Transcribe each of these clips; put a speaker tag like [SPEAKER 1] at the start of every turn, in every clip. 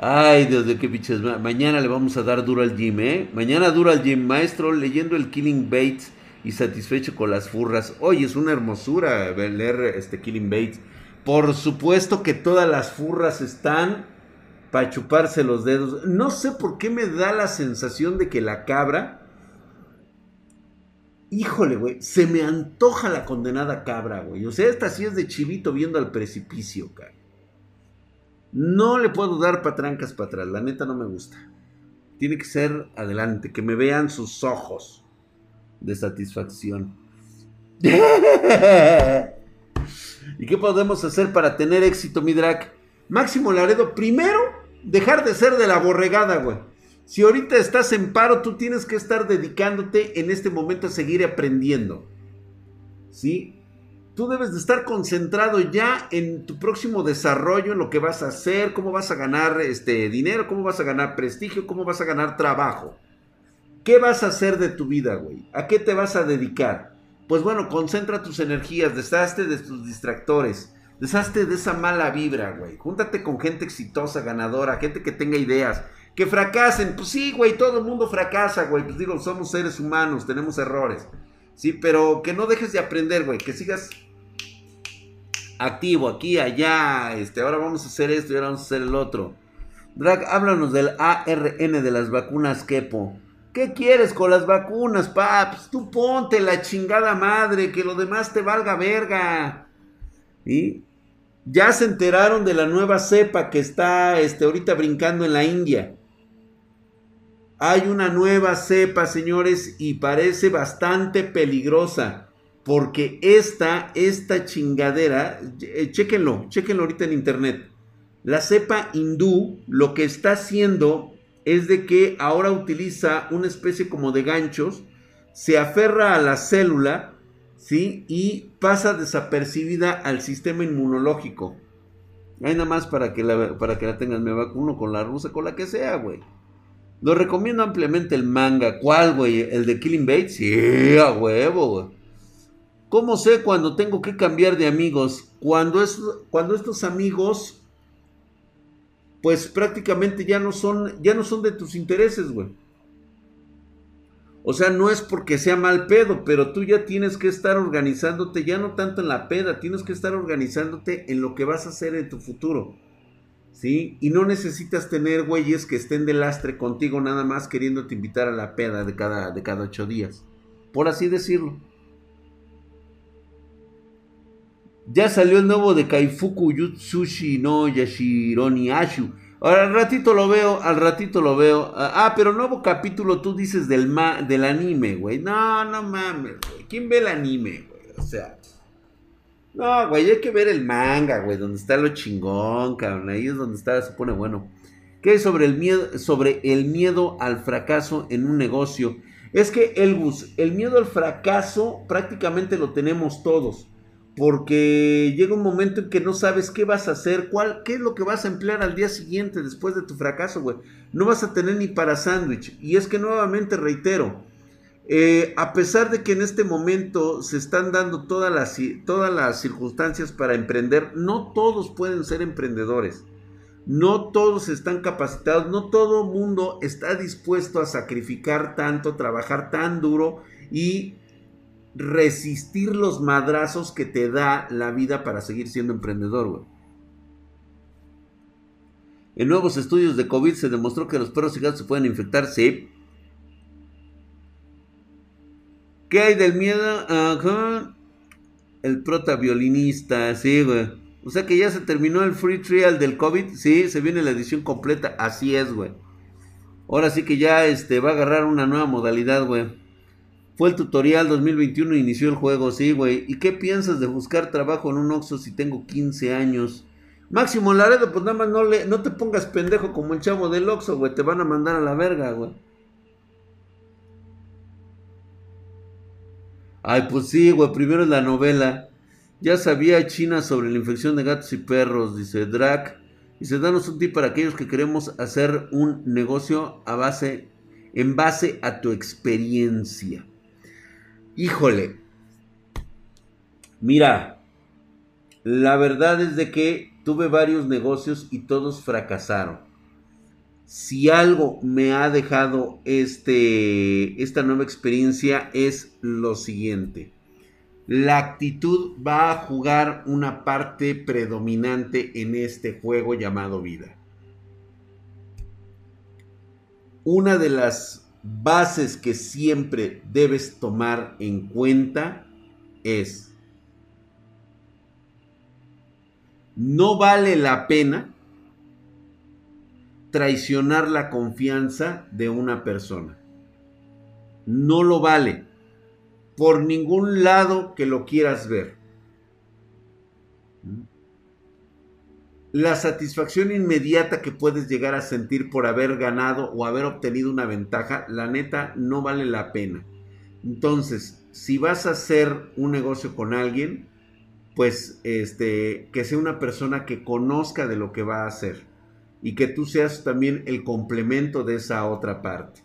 [SPEAKER 1] Ay, Dios de qué pinches. Mañana le vamos a dar duro al gym, ¿eh? Mañana duro al gym, maestro, leyendo el Killing Bates y satisfecho con las furras. Oye, es una hermosura leer este Killing Bates. Por supuesto que todas las furras están para chuparse los dedos. No sé por qué me da la sensación de que la cabra. Híjole, güey, se me antoja la condenada cabra, güey. O sea, esta sí es de chivito viendo al precipicio, cara. No le puedo dar patrancas para atrás, la neta no me gusta. Tiene que ser adelante, que me vean sus ojos de satisfacción. ¿Y qué podemos hacer para tener éxito, mi drag? Máximo Laredo, primero, dejar de ser de la borregada, güey. Si ahorita estás en paro, tú tienes que estar dedicándote en este momento a seguir aprendiendo. ¿Sí? Tú debes de estar concentrado ya en tu próximo desarrollo, en lo que vas a hacer, cómo vas a ganar este dinero, cómo vas a ganar prestigio, cómo vas a ganar trabajo. ¿Qué vas a hacer de tu vida, güey? ¿A qué te vas a dedicar? Pues bueno, concentra tus energías, deshazte de tus distractores, deshazte de esa mala vibra, güey. Júntate con gente exitosa, ganadora, gente que tenga ideas, que fracasen. Pues sí, güey, todo el mundo fracasa, güey. Pues digo, somos seres humanos, tenemos errores. Sí, pero que no dejes de aprender, güey, que sigas activo aquí, allá, este, ahora vamos a hacer esto y ahora vamos a hacer el otro. Drag, háblanos del ARN de las vacunas Kepo. ¿Qué quieres con las vacunas, paps? Tú ponte la chingada madre, que lo demás te valga verga. ¿Y? Ya se enteraron de la nueva cepa que está este, ahorita brincando en la India. Hay una nueva cepa, señores, y parece bastante peligrosa. Porque esta, esta chingadera, eh, chéquenlo, chéquenlo ahorita en internet. La cepa hindú lo que está haciendo es de que ahora utiliza una especie como de ganchos, se aferra a la célula, ¿sí? Y pasa desapercibida al sistema inmunológico. Hay nada más para que la, para que la tengas, me vacuno con la rusa, con la que sea, güey. Lo recomiendo ampliamente el manga. ¿Cuál, güey? ¿El de Killing Bates? Sí, a huevo, güey. ¿Cómo sé cuando tengo que cambiar de amigos? Cuando, es, cuando estos amigos pues prácticamente ya no son, ya no son de tus intereses, güey. O sea, no es porque sea mal pedo, pero tú ya tienes que estar organizándote, ya no tanto en la peda, tienes que estar organizándote en lo que vas a hacer en tu futuro. ¿Sí? Y no necesitas tener güeyes que estén de lastre contigo nada más queriéndote invitar a la peda de cada, de cada ocho días. Por así decirlo. Ya salió el nuevo de Kaifuku Yutsushi no Yashironi Ashu. Ahora al ratito lo veo, al ratito lo veo. Ah, ah pero nuevo capítulo tú dices del ma del anime, güey. No, no mames, güey. ¿Quién ve el anime, güey? O sea. No, güey, hay que ver el manga, güey, donde está lo chingón, cabrón. Ahí es donde está, se pone bueno. ¿Qué es sobre el miedo, sobre el miedo al fracaso en un negocio? Es que, Elbus, el miedo al fracaso prácticamente lo tenemos todos porque llega un momento en que no sabes qué vas a hacer, cuál, qué es lo que vas a emplear al día siguiente después de tu fracaso, güey. No vas a tener ni para sándwich. Y es que nuevamente reitero, eh, a pesar de que en este momento se están dando todas las, todas las circunstancias para emprender, no todos pueden ser emprendedores. No todos están capacitados, no todo mundo está dispuesto a sacrificar tanto, trabajar tan duro y resistir los madrazos que te da la vida para seguir siendo emprendedor, güey. En nuevos estudios de COVID se demostró que los perros y gatos se pueden infectar, sí. ¿Qué hay del miedo? Ajá. El prota violinista, sí, güey. O sea que ya se terminó el free trial del COVID, sí, se viene la edición completa, así es, güey. Ahora sí que ya este, va a agarrar una nueva modalidad, güey. Fue el tutorial 2021 e inició el juego, sí, güey. ¿Y qué piensas de buscar trabajo en un Oxxo si tengo 15 años? Máximo Laredo, pues nada más no, le, no te pongas pendejo como el chavo del Oxxo, güey. Te van a mandar a la verga, güey. Ay, pues sí, güey. Primero es la novela. Ya sabía China sobre la infección de gatos y perros, dice Drac. Dice, danos un tip para aquellos que queremos hacer un negocio a base, en base a tu experiencia. Híjole. Mira, la verdad es de que tuve varios negocios y todos fracasaron. Si algo me ha dejado este, esta nueva experiencia es lo siguiente. La actitud va a jugar una parte predominante en este juego llamado vida. Una de las bases que siempre debes tomar en cuenta es, no vale la pena traicionar la confianza de una persona. No lo vale por ningún lado que lo quieras ver. La satisfacción inmediata que puedes llegar a sentir por haber ganado o haber obtenido una ventaja, la neta no vale la pena. Entonces, si vas a hacer un negocio con alguien, pues este que sea una persona que conozca de lo que va a hacer y que tú seas también el complemento de esa otra parte.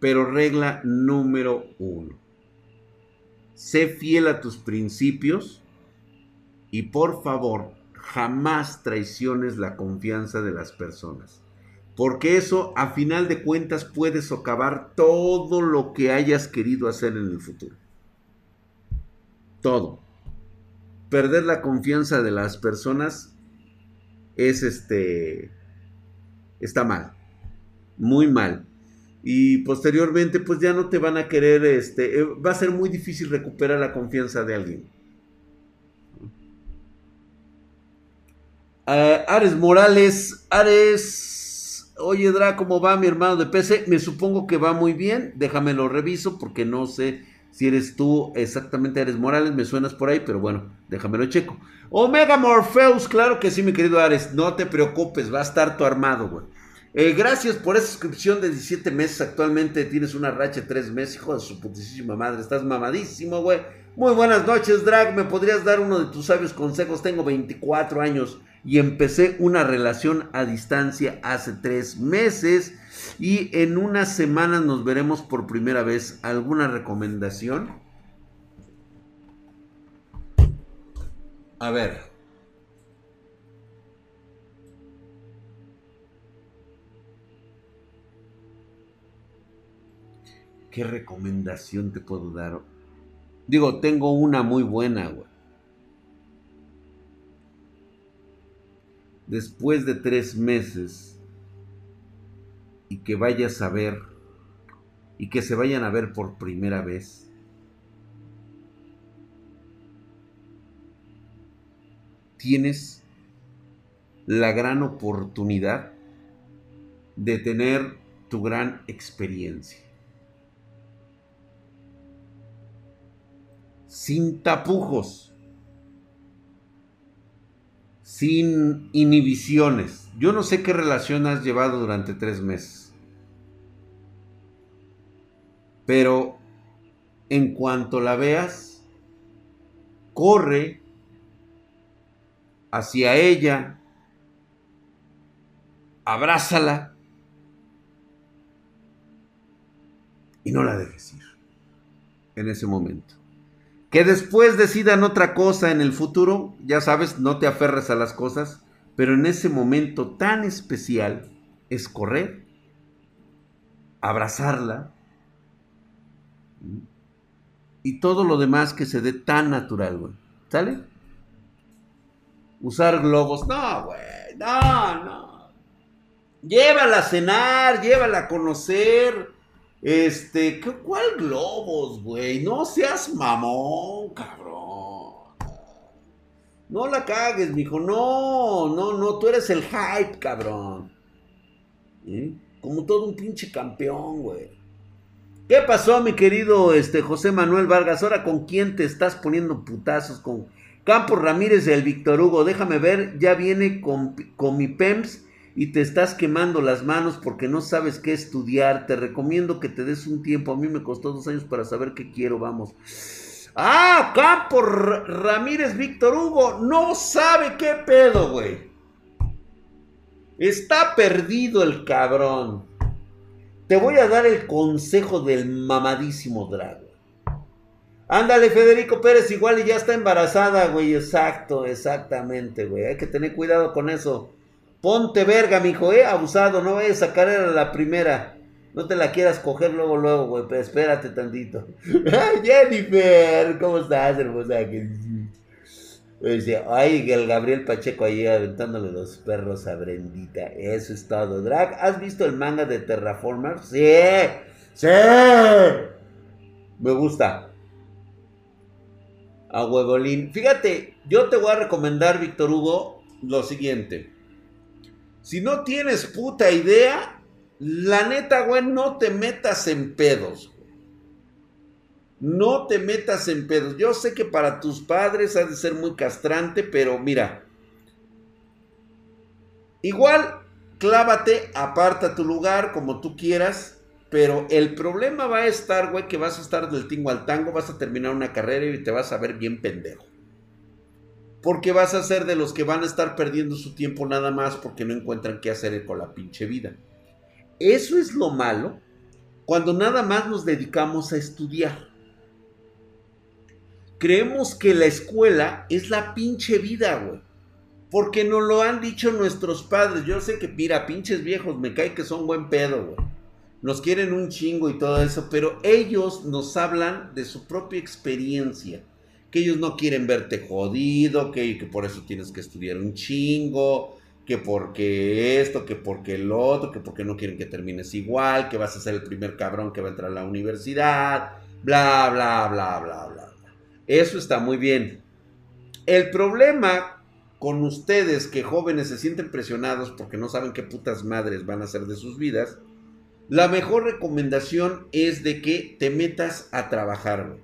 [SPEAKER 1] Pero regla número uno. Sé fiel a tus principios y por favor jamás traiciones la confianza de las personas. Porque eso a final de cuentas puede socavar todo lo que hayas querido hacer en el futuro. Todo. Perder la confianza de las personas es este, está mal, muy mal. Y posteriormente, pues ya no te van a querer, este, eh, va a ser muy difícil recuperar la confianza de alguien. Ah, Ares Morales, Ares, oye Dra, ¿cómo va mi hermano de PC? Me supongo que va muy bien, déjame lo reviso porque no sé si eres tú exactamente Ares Morales, me suenas por ahí, pero bueno, déjamelo checo. Omega Morpheus, claro que sí, mi querido Ares. No te preocupes, va a estar tu armado, güey. Eh, gracias por esa suscripción de 17 meses. Actualmente tienes una racha de 3 meses, hijo de su putísima madre. Estás mamadísimo, güey. Muy buenas noches, Drag. ¿Me podrías dar uno de tus sabios consejos? Tengo 24 años y empecé una relación a distancia hace 3 meses. Y en unas semanas nos veremos por primera vez. ¿Alguna recomendación? A ver. ¿Qué recomendación te puedo dar? Digo, tengo una muy buena, güey. Después de tres meses y que vayas a ver y que se vayan a ver por primera vez tienes la gran oportunidad de tener tu gran experiencia. Sin tapujos, sin inhibiciones. Yo no sé qué relación has llevado durante tres meses. Pero en cuanto la veas, corre hacia ella, abrázala y no la dejes ir en ese momento. Que después decidan otra cosa en el futuro, ya sabes, no te aferres a las cosas, pero en ese momento tan especial es correr, abrazarla y todo lo demás que se dé tan natural, güey. ¿Sale? usar globos. No, güey, no, no. Llévala a cenar, llévala a conocer. Este, ¿cuál globos, güey? No seas mamón, cabrón. No la cagues, mijo. No, no, no. Tú eres el hype, cabrón. ¿Eh? Como todo un pinche campeón, güey. ¿Qué pasó, mi querido este, José Manuel Vargas? Ahora, ¿con quién te estás poniendo putazos? ¿Con, Campos Ramírez del Víctor Hugo, déjame ver, ya viene con, con mi PEMS y te estás quemando las manos porque no sabes qué estudiar. Te recomiendo que te des un tiempo. A mí me costó dos años para saber qué quiero, vamos. Ah, Campos Ramírez Víctor Hugo, no sabe qué pedo, güey. Está perdido el cabrón. Te voy a dar el consejo del mamadísimo Drago. Ándale, Federico Pérez, igual y ya está embarazada, güey. Exacto, exactamente, güey. Hay que tener cuidado con eso. Ponte verga, mijo, eh, abusado, no vayas a sacar a la primera. No te la quieras coger luego, luego, güey, pero espérate tantito. ¡Ay, Jennifer! ¿Cómo estás, hermosa? ay, el Gabriel Pacheco ahí aventándole los perros a Brendita. Eso es todo. Drag, ¿has visto el manga de Terraformers? Sí, sí. Me gusta. A huevolín. Fíjate, yo te voy a recomendar, Víctor Hugo, lo siguiente. Si no tienes puta idea, la neta, güey, no te metas en pedos. No te metas en pedos. Yo sé que para tus padres ha de ser muy castrante, pero mira. Igual, clávate, aparta tu lugar como tú quieras. Pero el problema va a estar, güey, que vas a estar del tingo al tango, vas a terminar una carrera y te vas a ver bien pendejo. Porque vas a ser de los que van a estar perdiendo su tiempo nada más porque no encuentran qué hacer con la pinche vida. Eso es lo malo cuando nada más nos dedicamos a estudiar. Creemos que la escuela es la pinche vida, güey. Porque nos lo han dicho nuestros padres. Yo sé que, mira, pinches viejos, me cae que son buen pedo, güey. Nos quieren un chingo y todo eso, pero ellos nos hablan de su propia experiencia. Que ellos no quieren verte jodido, que, por eso tienes que estudiar un chingo, que porque esto, que porque el otro, que porque no quieren que termines igual, que vas a ser el primer cabrón que va a entrar a la universidad, bla, bla, bla, bla, bla. Eso está muy bien. El problema con ustedes que jóvenes se sienten presionados porque no saben qué putas madres van a hacer de sus vidas, la mejor recomendación es de que te metas a trabajar.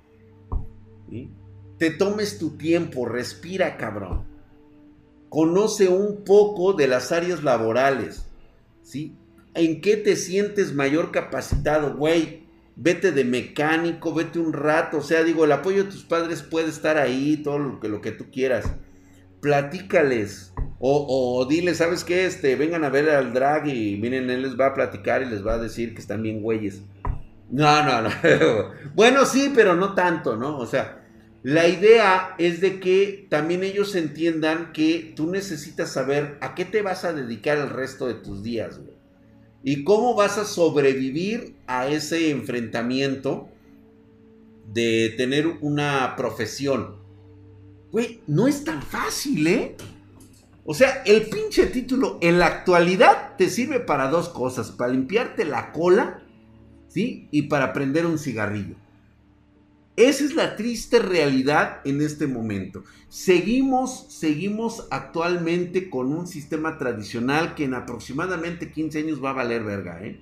[SPEAKER 1] Te tomes tu tiempo, respira cabrón. Conoce un poco de las áreas laborales. ¿sí? ¿En qué te sientes mayor capacitado, güey? vete de mecánico, vete un rato, o sea, digo, el apoyo de tus padres puede estar ahí, todo lo que, lo que tú quieras. Platícales. O, o dile, ¿sabes qué? Este, vengan a ver al drag y miren, él les va a platicar y les va a decir que están bien güeyes. No, no, no. bueno, sí, pero no tanto, ¿no? O sea, la idea es de que también ellos entiendan que tú necesitas saber a qué te vas a dedicar el resto de tus días, güey. ¿Y cómo vas a sobrevivir a ese enfrentamiento de tener una profesión? Güey, no es tan fácil, ¿eh? O sea, el pinche título en la actualidad te sirve para dos cosas, para limpiarte la cola, ¿sí? Y para prender un cigarrillo. Esa es la triste realidad en este momento. Seguimos, seguimos actualmente con un sistema tradicional que en aproximadamente 15 años va a valer verga, ¿eh?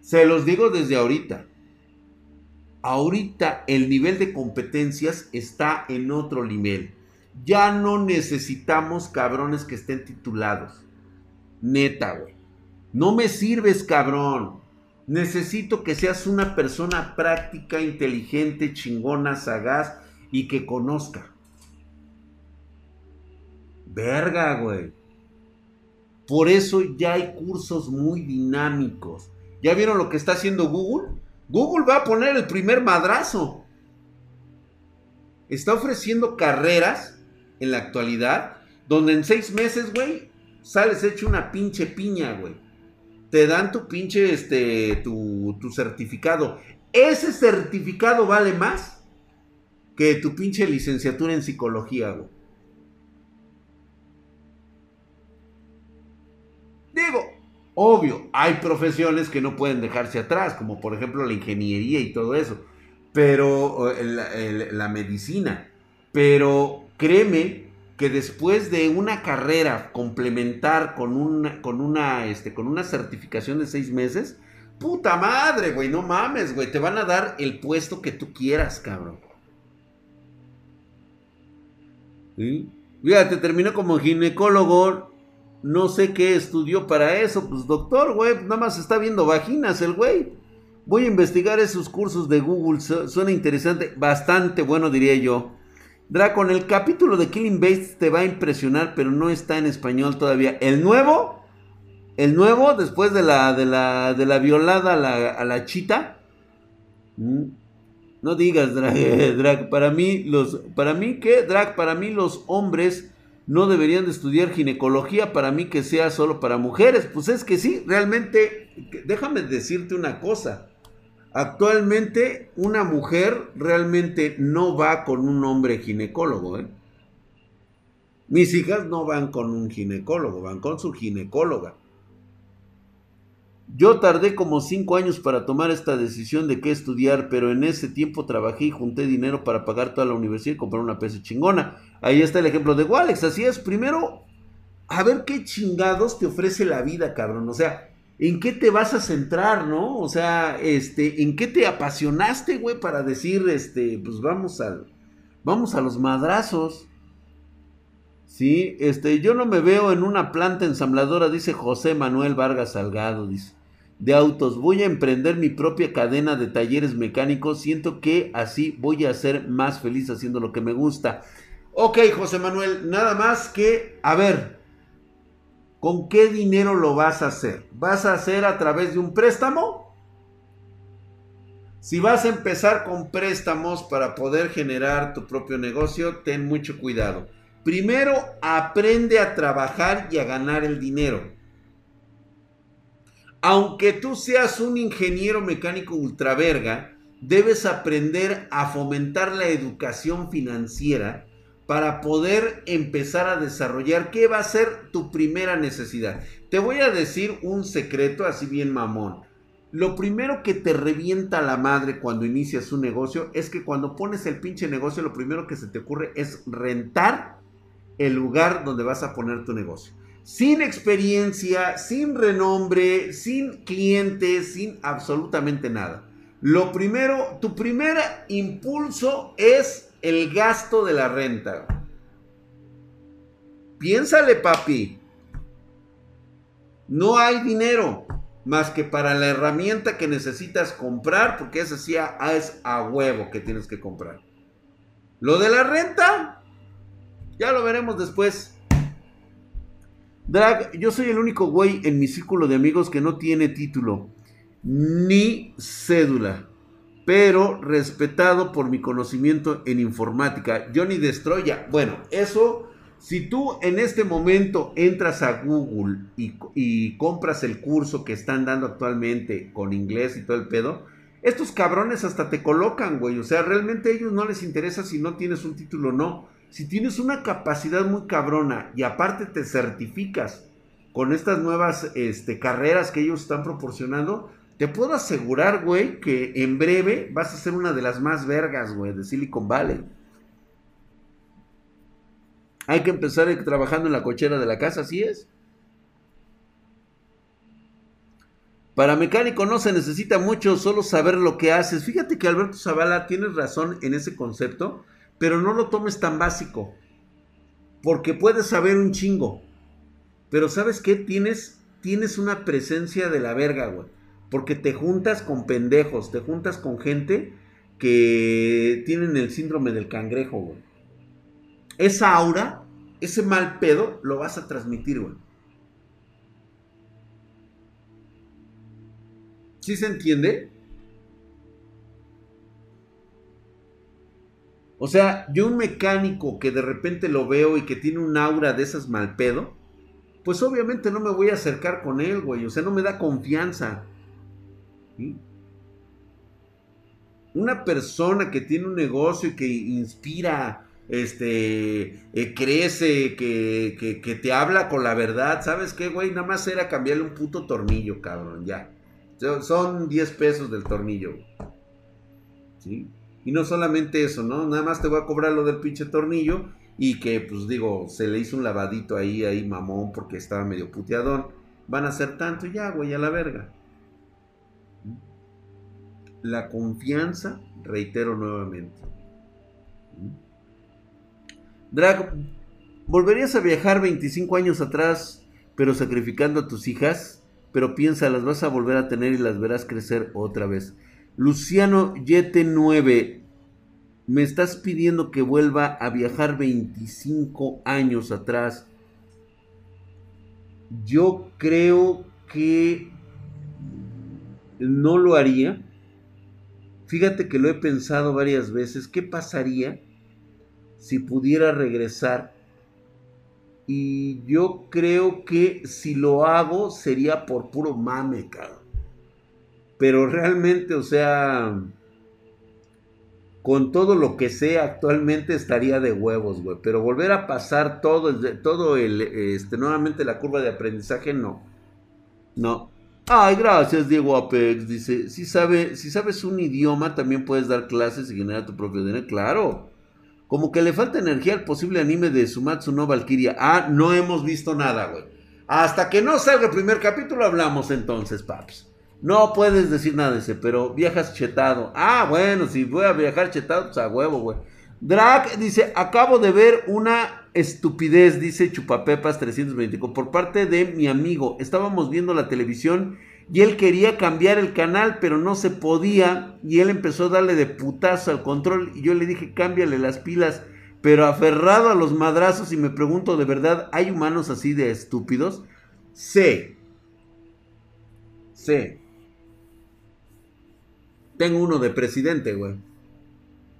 [SPEAKER 1] Se los digo desde ahorita. Ahorita el nivel de competencias está en otro nivel. Ya no necesitamos cabrones que estén titulados. Neta, güey. No me sirves, cabrón. Necesito que seas una persona práctica, inteligente, chingona, sagaz y que conozca. Verga, güey. Por eso ya hay cursos muy dinámicos. ¿Ya vieron lo que está haciendo Google? Google va a poner el primer madrazo. Está ofreciendo carreras en la actualidad donde en seis meses, güey, sales hecho una pinche piña, güey te dan tu pinche, este, tu, tu certificado. Ese certificado vale más que tu pinche licenciatura en psicología. Digo, obvio, hay profesiones que no pueden dejarse atrás, como por ejemplo la ingeniería y todo eso, pero la medicina. Pero créeme que después de una carrera complementar con una, con una, este, con una certificación de seis meses, puta madre, güey, no mames, güey, te van a dar el puesto que tú quieras, cabrón. ¿Sí? Fíjate, terminó como ginecólogo, no sé qué estudió para eso, pues doctor, güey, nada más está viendo vaginas el güey. Voy a investigar esos cursos de Google, suena interesante, bastante bueno diría yo. Dracon, el capítulo de Killing Base te va a impresionar, pero no está en español todavía. El nuevo, el nuevo, después de la, de la, de la violada a la, chita. Mm, no digas, Drag, para mí, los, para mí, ¿qué? Drag, para mí los hombres no deberían de estudiar ginecología para mí que sea solo para mujeres. Pues es que sí, realmente, déjame decirte una cosa. Actualmente una mujer realmente no va con un hombre ginecólogo. ¿eh? Mis hijas no van con un ginecólogo, van con su ginecóloga. Yo tardé como cinco años para tomar esta decisión de qué estudiar, pero en ese tiempo trabajé y junté dinero para pagar toda la universidad y comprar una PC chingona. Ahí está el ejemplo de Walex, así es. Primero, a ver qué chingados te ofrece la vida, cabrón. O sea, ¿en qué te vas a centrar, no? O sea, este, ¿en qué te apasionaste, güey, para decir, este, pues vamos a, vamos a los madrazos? Sí, este, yo no me veo en una planta ensambladora, dice José Manuel Vargas Salgado, dice de autos. Voy a emprender mi propia cadena de talleres mecánicos. Siento que así voy a ser más feliz haciendo lo que me gusta. Ok, José Manuel, nada más que, a ver, ¿con qué dinero lo vas a hacer? ¿Vas a hacer a través de un préstamo? Si vas a empezar con préstamos para poder generar tu propio negocio, ten mucho cuidado. Primero, aprende a trabajar y a ganar el dinero aunque tú seas un ingeniero mecánico ultraverga, debes aprender a fomentar la educación financiera para poder empezar a desarrollar qué va a ser tu primera necesidad. Te voy a decir un secreto así bien mamón. Lo primero que te revienta la madre cuando inicias un negocio es que cuando pones el pinche negocio, lo primero que se te ocurre es rentar el lugar donde vas a poner tu negocio sin experiencia, sin renombre, sin clientes, sin absolutamente nada. Lo primero, tu primer impulso es el gasto de la renta. Piénsale, papi. No hay dinero más que para la herramienta que necesitas comprar, porque esa es a huevo que tienes que comprar. Lo de la renta, ya lo veremos después. Drag, yo soy el único güey en mi círculo de amigos que no tiene título ni cédula, pero respetado por mi conocimiento en informática. Johnny Destroya. Bueno, eso, si tú en este momento entras a Google y, compras el curso que están dando actualmente con inglés y todo el pedo, estos cabrones hasta te colocan, güey. O sea, realmente a ellos no les interesa si no tienes un título o no si tienes una capacidad muy cabrona y aparte te certificas con estas nuevas este, carreras que ellos están proporcionando, te puedo asegurar, güey, que en breve vas a ser una de las más vergas, güey, de Silicon Valley. Hay que empezar trabajando en la cochera de la casa, así es. Para mecánico no se necesita mucho, solo saber lo que haces. Fíjate que Alberto Zavala tienes razón en ese concepto. Pero no lo tomes tan básico. Porque puedes saber un chingo. Pero ¿sabes qué? Tienes, tienes una presencia de la verga, güey. Porque te juntas con pendejos, te juntas con gente que tienen el síndrome del cangrejo, güey. Esa aura, ese mal pedo, lo vas a transmitir, güey. ¿Sí se entiende? O sea, yo un mecánico que de repente lo veo y que tiene un aura de esas mal pedo, pues obviamente no me voy a acercar con él, güey. O sea, no me da confianza. Una persona que tiene un negocio y que inspira, este, eh, crece, que, que, te habla con la verdad, ¿sabes qué, güey? Nada más era cambiarle un puto tornillo, cabrón, ya. Son 10 pesos del tornillo. ¿Sí? Y no solamente eso, ¿no? Nada más te voy a cobrar lo del pinche tornillo y que, pues digo, se le hizo un lavadito ahí, ahí mamón porque estaba medio puteadón. Van a hacer tanto ya, güey, a la verga. La confianza, reitero nuevamente. Drag, ¿volverías a viajar 25 años atrás, pero sacrificando a tus hijas? Pero piensa, las vas a volver a tener y las verás crecer otra vez. Luciano Yete 9, me estás pidiendo que vuelva a viajar 25 años atrás. Yo creo que no lo haría. Fíjate que lo he pensado varias veces. ¿Qué pasaría si pudiera regresar Y yo creo que si lo hago sería por puro mame, cabrón. Pero realmente, o sea, con todo lo que sé actualmente estaría de huevos, güey. Pero volver a pasar todo, todo el, este, nuevamente la curva de aprendizaje, no. No. Ay, gracias, Diego Apex. Dice, si, sabe, si sabes un idioma, también puedes dar clases y generar tu propio dinero. Claro. Como que le falta energía al posible anime de Sumatsu no Valkyria. Ah, no hemos visto nada, güey. Hasta que no salga el primer capítulo hablamos entonces, paps. No puedes decir nada de ese, pero viajas chetado. Ah, bueno, si voy a viajar chetado, pues a huevo, güey. Drag dice, acabo de ver una estupidez, dice Chupapepas 325, por parte de mi amigo. Estábamos viendo la televisión y él quería cambiar el canal, pero no se podía. Y él empezó a darle de putazo al control. Y yo le dije, cámbiale las pilas. Pero aferrado a los madrazos y me pregunto, ¿de verdad hay humanos así de estúpidos? Sí. Sí. Tengo uno de presidente, güey.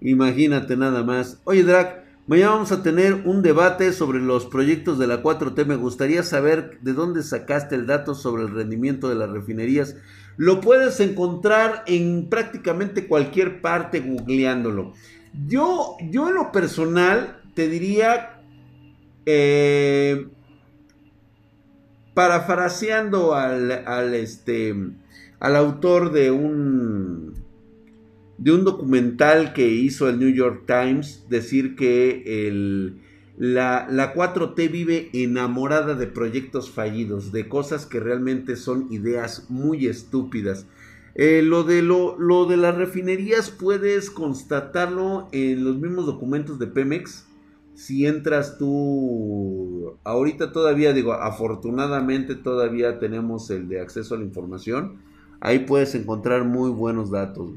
[SPEAKER 1] Imagínate nada más. Oye, Drac, mañana vamos a tener un debate sobre los proyectos de la 4T. Me gustaría saber de dónde sacaste el dato sobre el rendimiento de las refinerías. Lo puedes encontrar en prácticamente cualquier parte googleándolo. Yo, yo en lo personal te diría, eh, parafraseando al, al, este, al autor de un de un documental que hizo el New York Times decir que el, la, la, 4T vive enamorada de proyectos fallidos, de cosas que realmente son ideas muy estúpidas. Eh, lo, de lo, lo, de las refinerías puedes constatarlo en los mismos documentos de Pemex. Si entras tú, ahorita todavía digo, afortunadamente todavía tenemos el de acceso a la información. Ahí puedes encontrar muy buenos datos.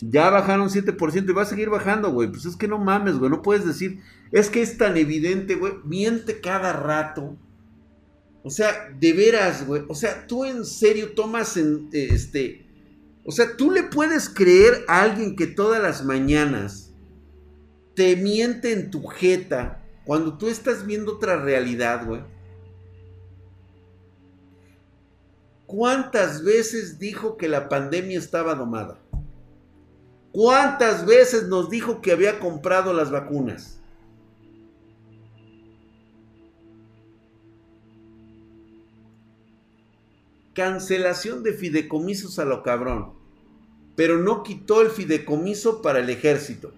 [SPEAKER 1] Ya bajaron 7% y va a seguir bajando, güey. Pues es que no mames, güey. No puedes decir, es que es tan evidente, güey. Miente cada rato. O sea, de veras, güey. O sea, tú en serio tomas en, este... O sea, tú le puedes creer a alguien que todas las mañanas te miente en tu jeta cuando tú estás viendo otra realidad, güey. ¿Cuántas veces dijo que la pandemia estaba domada? ¿Cuántas veces nos dijo que había comprado las vacunas? Cancelación de fideicomisos a lo cabrón. Pero no quitó el fideicomiso para el ejército.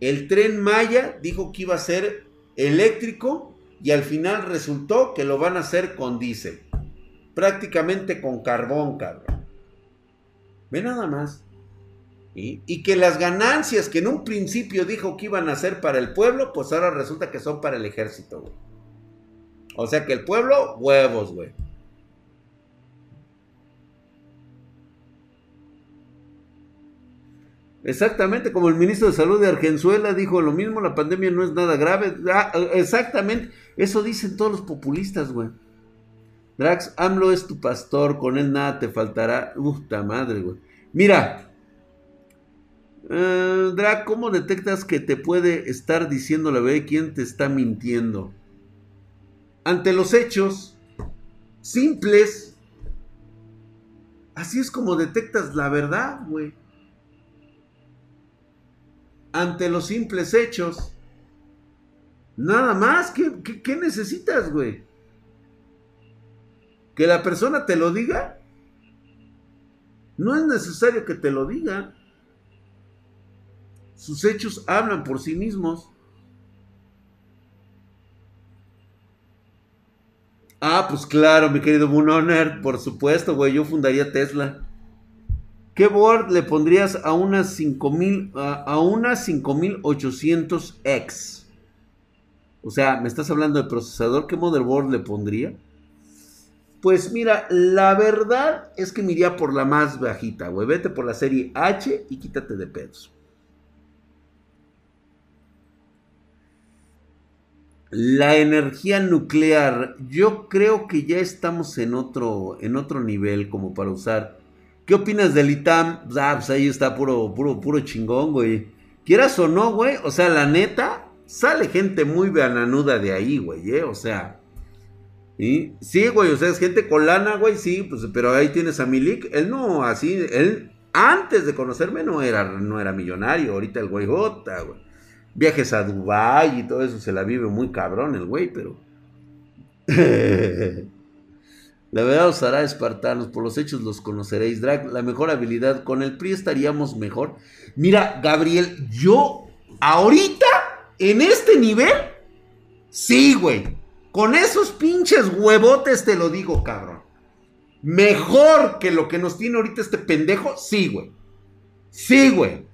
[SPEAKER 1] El tren Maya dijo que iba a ser eléctrico y al final resultó que lo van a hacer con diésel. Prácticamente con carbón, cabrón. Ve nada más. Y que las ganancias que en un principio dijo que iban a ser para el pueblo, pues ahora resulta que son para el ejército, güey. O sea que el pueblo, huevos, güey. Exactamente, como el ministro de Salud de Argenzuela dijo lo mismo, la pandemia no es nada grave. Ah, exactamente, eso dicen todos los populistas, güey. Drax, AMLO es tu pastor, con él nada te faltará. Puta madre, güey. Mira, eh, ¿cómo detectas que te puede estar diciendo la verdad quién te está mintiendo? Ante los hechos simples, así es como detectas la verdad, güey. Ante los simples hechos. Nada más, ¿qué, qué, qué necesitas, güey? Que la persona te lo diga, no es necesario que te lo diga. Sus hechos hablan por sí mismos. Ah, pues claro, mi querido Bunoner, por supuesto, güey, yo fundaría Tesla. ¿Qué board le pondrías a una 5000 a, a una 5800X? O sea, me estás hablando de procesador, ¿qué motherboard le pondría? Pues mira, la verdad es que me iría por la más bajita, güey. Vete por la serie H y quítate de pedos. La energía nuclear, yo creo que ya estamos en otro, en otro nivel como para usar. ¿Qué opinas del ITAM? Ah, pues ahí está puro, puro, puro chingón, güey. quieras o no, güey, o sea, la neta, sale gente muy bananuda de ahí, güey, ¿eh? O sea, sí, güey, o sea, es gente con lana, güey, sí, pues, pero ahí tienes a Milik, él no, así, él, antes de conocerme no era, no era millonario, ahorita el güey jota, güey. Viajes a Dubai y todo eso se la vive muy cabrón el güey, pero... La verdad os hará espartanos, por los hechos los conoceréis. Drag, la mejor habilidad, con el PRI estaríamos mejor. Mira, Gabriel, yo ahorita, en este nivel, sí, güey. Con esos pinches huevotes te lo digo, cabrón. Mejor que lo que nos tiene ahorita este pendejo, sí, güey. Sí, güey.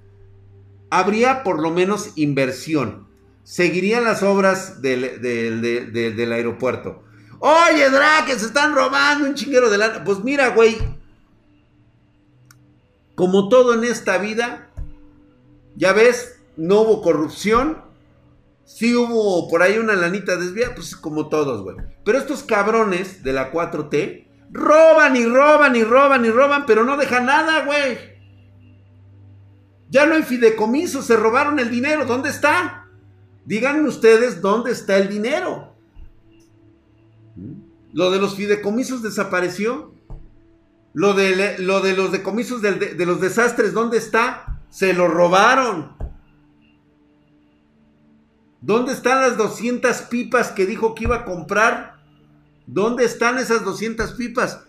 [SPEAKER 1] Habría por lo menos inversión. Seguirían las obras del, del aeropuerto Oye, Drake, se están robando un chinguero de lana. Pues mira, güey. Como todo en esta vida, ya ves, no hubo corrupción. Sí hubo por ahí una lanita desviada, pues como todos, güey. Pero estos cabrones de la 4T roban y roban y roban y roban, pero no dejan nada, güey. Ya no hay fideicomiso, se robaron el dinero. ¿Dónde está? Díganme ustedes dónde está el dinero. Lo de los fideicomisos desapareció. Lo de, lo de los decomisos de, de los desastres, ¿dónde está? Se lo robaron. ¿Dónde están las 200 pipas que dijo que iba a comprar? ¿Dónde están esas 200 pipas?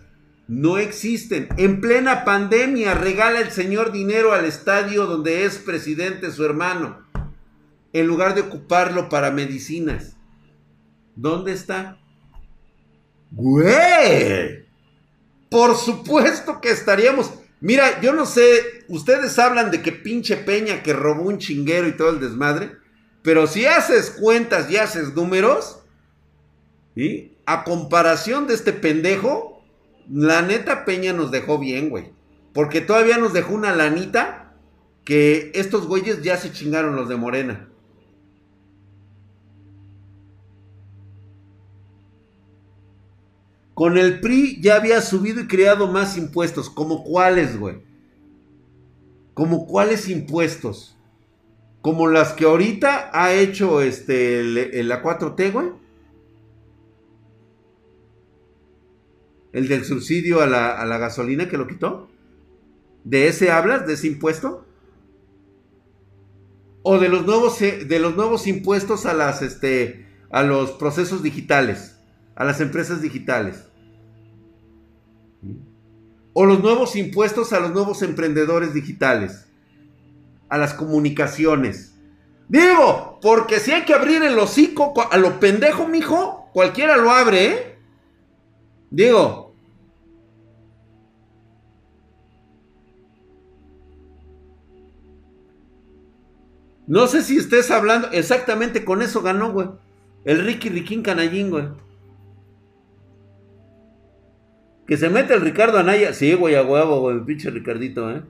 [SPEAKER 1] No existen. En plena pandemia regala el señor dinero al estadio donde es presidente su hermano, en lugar de ocuparlo para medicinas. ¿Dónde está? Güey. Por supuesto que estaríamos. Mira, yo no sé, ustedes hablan de que pinche Peña que robó un chinguero y todo el desmadre, pero si haces cuentas y haces números, ¿y? A comparación de este pendejo, la neta Peña nos dejó bien, güey. Porque todavía nos dejó una lanita que estos güeyes ya se chingaron los de Morena. Con el PRI ya había subido y creado más impuestos. ¿Como cuáles, güey? ¿Como cuáles impuestos? Como las que ahorita ha hecho este, la 4T, güey. El del subsidio a la, a la gasolina que lo quitó. ¿De ese hablas? ¿De ese impuesto? o de los nuevos de los nuevos impuestos a las este a los procesos digitales, a las empresas digitales. O los nuevos impuestos a los nuevos emprendedores digitales. A las comunicaciones. Digo, porque si hay que abrir el hocico a lo pendejo, mijo, cualquiera lo abre, ¿eh? Digo. No sé si estés hablando. Exactamente con eso ganó, güey. El Ricky Riquín Canallín, güey. Que se mete el Ricardo Anaya. Sí, güey, a huevo, güey, pinche Ricardito, ¿eh?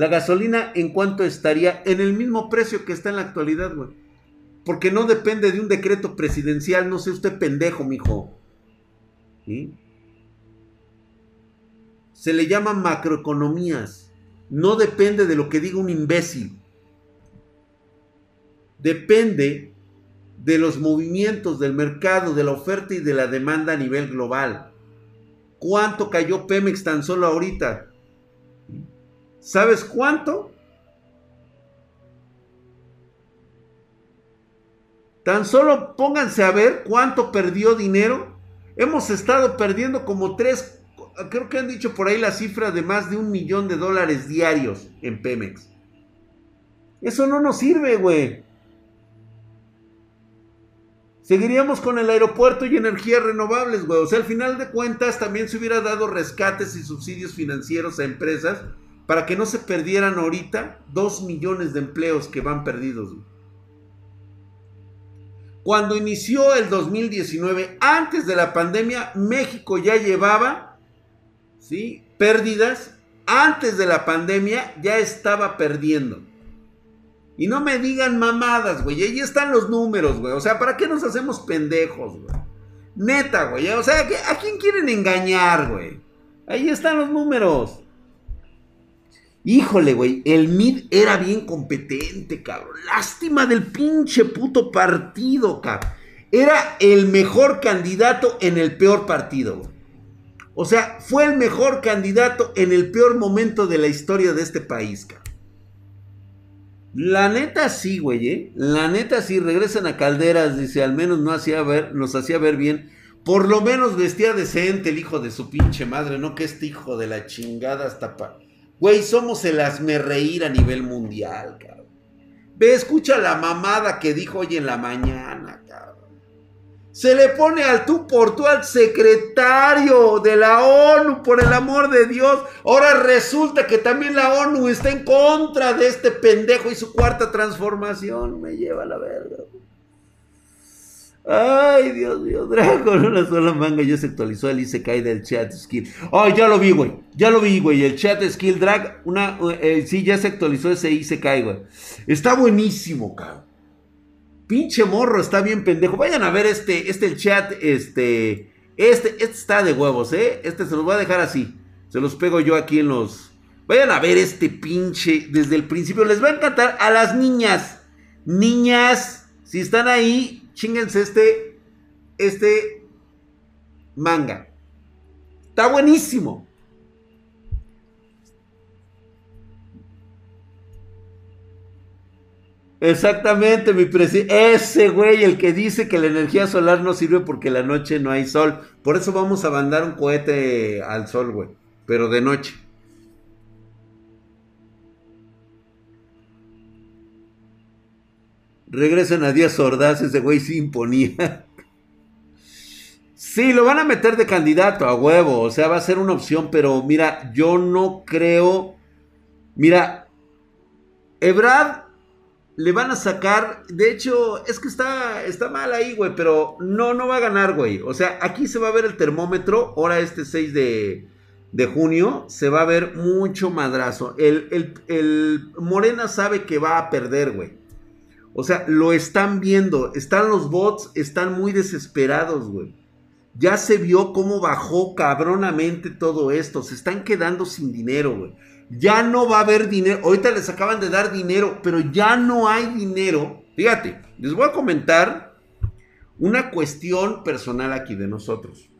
[SPEAKER 1] La gasolina, ¿en cuánto estaría? En el mismo precio que está en la actualidad, güey. Porque no depende de un decreto presidencial. No sé usted pendejo, mijo. Se le llama macroeconomías. No depende de lo que diga un imbécil. Depende de los movimientos del mercado, de la oferta y de la demanda a nivel global. ¿Cuánto cayó Pemex tan solo ahorita? ¿Sabes cuánto? Tan solo pónganse a ver cuánto perdió dinero. Hemos estado perdiendo como tres, creo que han dicho por ahí la cifra de más de un millón de dólares diarios en Pemex. Eso no nos sirve, güey. Seguiríamos con el aeropuerto y energías renovables, güey. O sea, al final de cuentas también se hubiera dado rescates y subsidios financieros a empresas para que no se perdieran ahorita dos millones de empleos que van perdidos. Cuando inició el 2019, antes de la pandemia, México ya llevaba, ¿sí? Pérdidas. Antes de la pandemia ya estaba perdiendo. Y no me digan mamadas, güey. Ahí están los números, güey. O sea, ¿para qué nos hacemos pendejos, güey? Neta, güey. O sea, ¿a quién quieren engañar, güey? Ahí están los números. Híjole, güey, el Mid era bien competente, cabrón. Lástima del pinche puto partido, cabrón. Era el mejor candidato en el peor partido, güey. O sea, fue el mejor candidato en el peor momento de la historia de este país, cabrón. La neta sí, güey, ¿eh? La neta sí, regresan a Calderas, dice, al menos no hacía ver, nos hacía ver bien. Por lo menos vestía decente el hijo de su pinche madre, no que este hijo de la chingada hasta pa... Güey, somos el asme reír a nivel mundial, cabrón. Ve, escucha la mamada que dijo hoy en la mañana, cabrón. Se le pone al tú por tú al secretario de la ONU, por el amor de Dios. Ahora resulta que también la ONU está en contra de este pendejo y su cuarta transformación. Me lleva a la verga. Ay, Dios mío, Draco, una sola manga ya se actualizó el cae del chat skill. Ay, ya lo vi, güey. Ya lo vi, güey. El chat skill drag, una, eh, sí, ya se actualizó ese cae, güey. Está buenísimo, cabrón. Pinche morro, está bien pendejo. Vayan a ver este, este el chat, este, este, este está de huevos, ¿eh? Este se los voy a dejar así. Se los pego yo aquí en los... Vayan a ver este pinche desde el principio. Les va a encantar a las niñas. Niñas, si están ahí, chinguense este, este manga. Está buenísimo. Exactamente, mi presidente. Ese güey, el que dice que la energía solar no sirve porque la noche no hay sol. Por eso vamos a mandar un cohete al sol, güey. Pero de noche. Regresen a Díaz Ordaz, ese güey sí imponía. Sí, lo van a meter de candidato a huevo, o sea, va a ser una opción, pero mira, yo no creo. Mira, Ebrad le van a sacar. De hecho, es que está, está mal ahí, güey. Pero no, no va a ganar, güey. O sea, aquí se va a ver el termómetro. Ahora este 6 de, de junio. Se va a ver mucho madrazo. El, el, el, Morena sabe que va a perder, güey. O sea, lo están viendo. Están los bots. Están muy desesperados, güey. Ya se vio cómo bajó cabronamente todo esto. Se están quedando sin dinero, güey. Ya no va a haber dinero. Ahorita les acaban de dar dinero, pero ya no hay dinero. Fíjate, les voy a comentar una cuestión personal aquí de nosotros.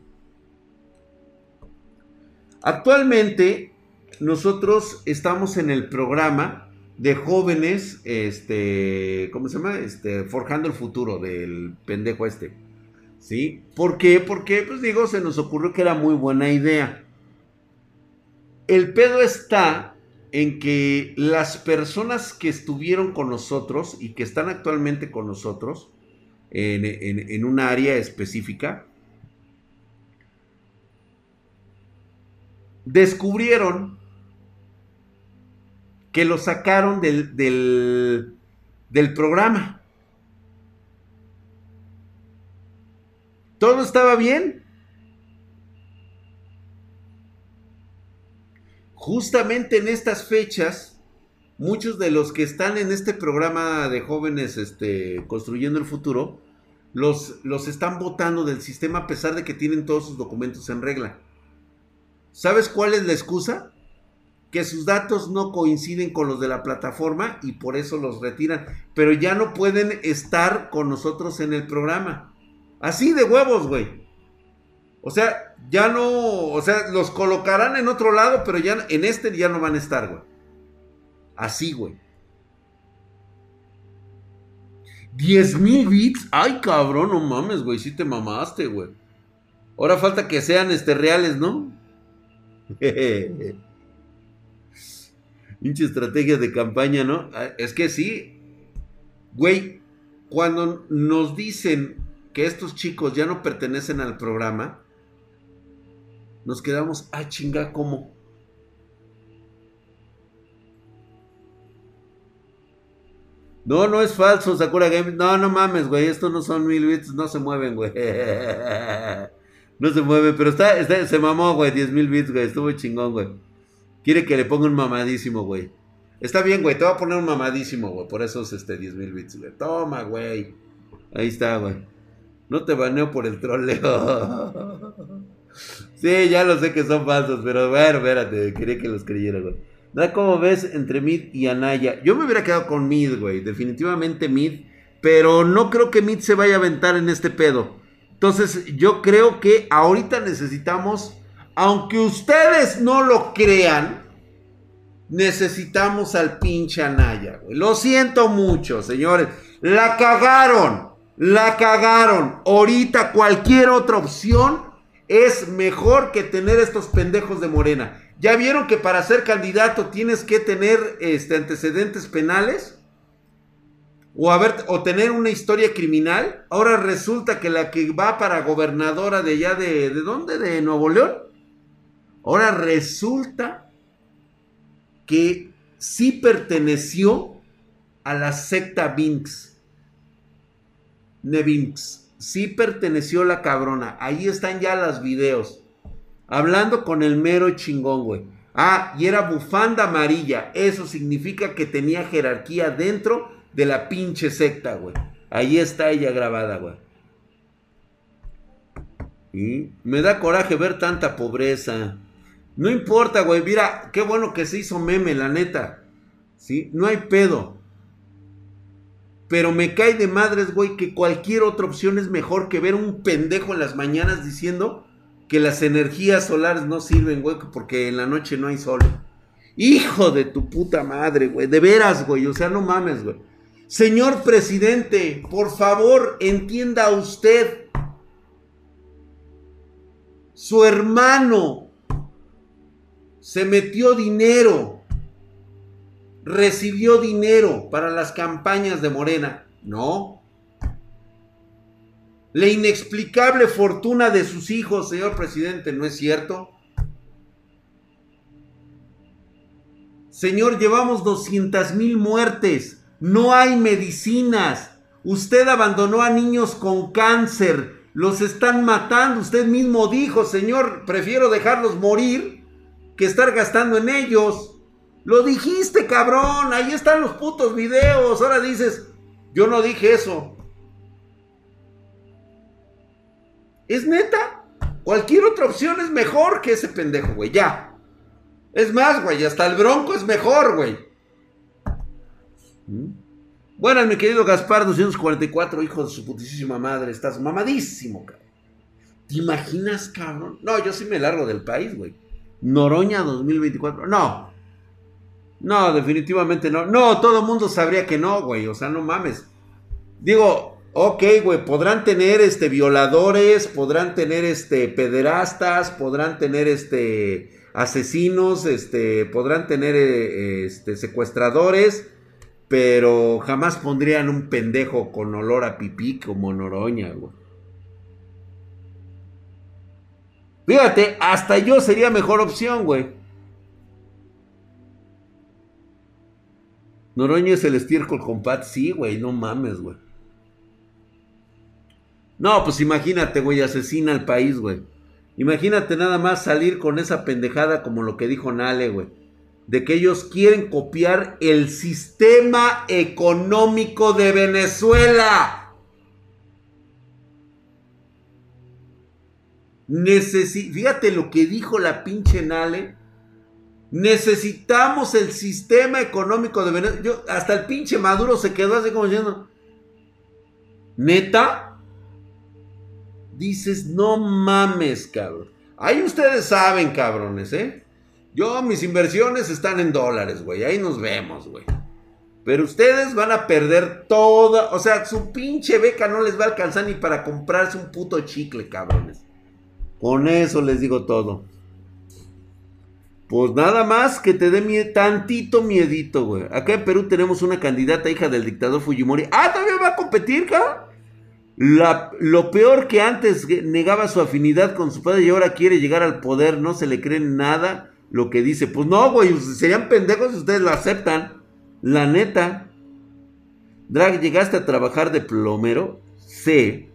[SPEAKER 1] Actualmente nosotros estamos en el programa de jóvenes, este, ¿cómo se llama? Este, forjando el futuro del pendejo este. ¿Sí? ¿Por qué? Porque, pues digo, se nos ocurrió que era muy buena idea. El pedo está en que las personas que estuvieron con nosotros y que están actualmente con nosotros en, un área específica, descubrieron que lo sacaron del, del, programa. Todo estaba bien. justamente en estas fechas, muchos de los que están en este programa de jóvenes este, construyendo el futuro, los, los están votando del sistema a pesar de que tienen todos sus documentos en regla. ¿Sabes cuál es la excusa? Que sus datos no coinciden con los de la plataforma y por eso los retiran. Pero ya no pueden estar con nosotros en el programa. Así de huevos, güey. O sea, ya no, o sea, los colocarán en otro lado, pero ya en este ya no van a estar, güey. Así, güey. 10 mil bits. Ay, cabrón, no mames, güey. Sí te mamaste, güey. Ahora falta que sean este, reales, ¿no? Pinche estrategia de campaña, ¿no? Ah, es que sí. Güey, cuando nos dicen que estos chicos ya no pertenecen al programa, nos quedamos, ah, chinga, ¿cómo? No, no es falso, Sakura Game. No, no mames, güey. Estos no son mil bits, no se mueven, güey. No se mueven, pero está, está se mamó, güey. Diez mil bits, güey. Estuvo chingón, güey. Quiere que le ponga un mamadísimo, güey. Está bien, güey. Te voy a poner un mamadísimo, güey. Por esos este, 10 mil bits, güey. Toma, güey. Ahí está, güey. No te baneo por el troleo. Sí, ya lo sé que son falsos, pero bueno, espérate, quería que los creyera, güey. ¿cómo ves entre Mid y Anaya? Yo me hubiera quedado con Mid, güey. Definitivamente Mid. Pero no creo que Mid se vaya a aventar en este pedo. Entonces, yo creo que ahorita necesitamos, aunque ustedes no lo crean, necesitamos al pinche Anaya, güey. Lo siento mucho, señores. La cagaron. La cagaron. Ahorita cualquier otra opción es mejor que tener estos pendejos de Morena. ¿Ya vieron que para ser candidato tienes que tener este, antecedentes penales? O, haber, o tener una historia criminal. Ahora resulta que la que va para gobernadora de allá de... ¿De dónde? ¿De Nuevo León? Ahora resulta que sí perteneció a la secta Vinx. Nevinx. Sí perteneció la cabrona. Ahí están ya los videos. Hablando con el mero chingón, güey. Ah, y era bufanda amarilla. Eso significa que tenía jerarquía dentro de la pinche secta, güey. Ahí está ella grabada, güey. Me da coraje ver tanta pobreza. No importa, güey. Mira, qué bueno que se hizo meme, la neta. ¿Sí? No hay pedo. Pero me cae de madres, güey, que cualquier otra opción es mejor que ver un pendejo en las mañanas diciendo que las energías solares no sirven, güey, porque en la noche no hay sol. Hijo de tu puta madre, güey. De veras, güey. O sea, no mames, güey. Señor presidente, por favor, entienda usted. Su hermano se metió dinero. Recibió dinero para las campañas de Morena. No. La inexplicable fortuna de sus hijos, señor presidente, ¿no es cierto? Señor, llevamos 200 mil muertes. No hay medicinas. Usted abandonó a niños con cáncer. Los están matando. Usted mismo dijo, Señor, prefiero dejarlos morir que estar gastando en ellos. Lo dijiste, cabrón. Ahí están los putos videos. Ahora dices, yo no dije eso. Es neta. Cualquier otra opción es mejor que ese pendejo, güey. Ya. Es más, güey. Hasta el bronco es mejor, güey. ¿Mm? Buenas, mi querido Gaspar 244, hijo de su putísima madre. Estás mamadísimo, cabrón. ¿Te imaginas, cabrón? No, yo sí me largo del país, güey. Noroña 2024. No. No, definitivamente no. No, todo mundo sabría que no, güey. O sea, no mames. Digo, Ok, güey, podrán tener este violadores, podrán tener este pederastas, podrán tener este asesinos, este podrán tener eh, este secuestradores, pero jamás pondrían un pendejo con olor a pipí como Noroña, güey. Fíjate, hasta yo sería mejor opción, güey. Noroña es el estiércol compat, sí, güey, no mames, güey. No, pues imagínate, güey, asesina al país, güey. Imagínate nada más salir con esa pendejada como lo que dijo Nale, güey. De que ellos quieren copiar el sistema económico de Venezuela. Fíjate lo que dijo la pinche Nale. Necesitamos el sistema económico de Venezuela. hasta el pinche Maduro se quedó así como diciendo. ¿Neta? dices, no mames, cabrón. Ahí ustedes saben, cabrones, ¿eh? Yo, mis inversiones están en dólares, güey. Ahí nos vemos, güey. Pero ustedes van a perder toda. O sea, su pinche beca no les va a alcanzar ni para comprarse un puto chicle, cabrones. Con eso les digo todo. Pues nada más que te dé tantito miedito, güey. Acá en Perú tenemos una candidata hija del dictador Fujimori. Ah, todavía va a competir, cabrón lo peor que antes negaba su afinidad con su padre y ahora quiere llegar al poder, no se le cree nada lo que dice. Pues no, güey, serían pendejos si ustedes lo aceptan. La neta. Drag, ¿llegaste a trabajar de plomero? Sí.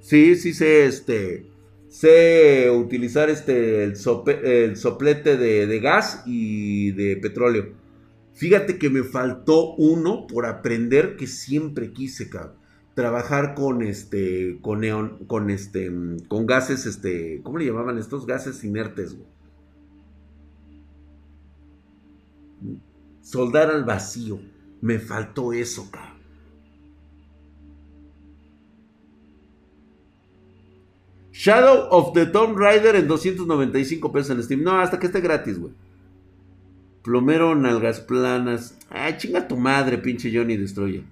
[SPEAKER 1] Sí, sí sé, este. Sé utilizar este, el, soplete de, gas y de petróleo. Fíjate que me faltó uno por aprender que siempre quise, cabrón trabajar con este, con con este, con gases, este, ¿cómo le llamaban estos gases inertes? Soldar al vacío. Me faltó eso, cabrón. Shadow of the Tomb Raider en 295 pesos en Steam. No, hasta que esté gratis, güey. Plomero, nalgas planas. Ay, chinga tu madre, pinche Johnny Destroyer.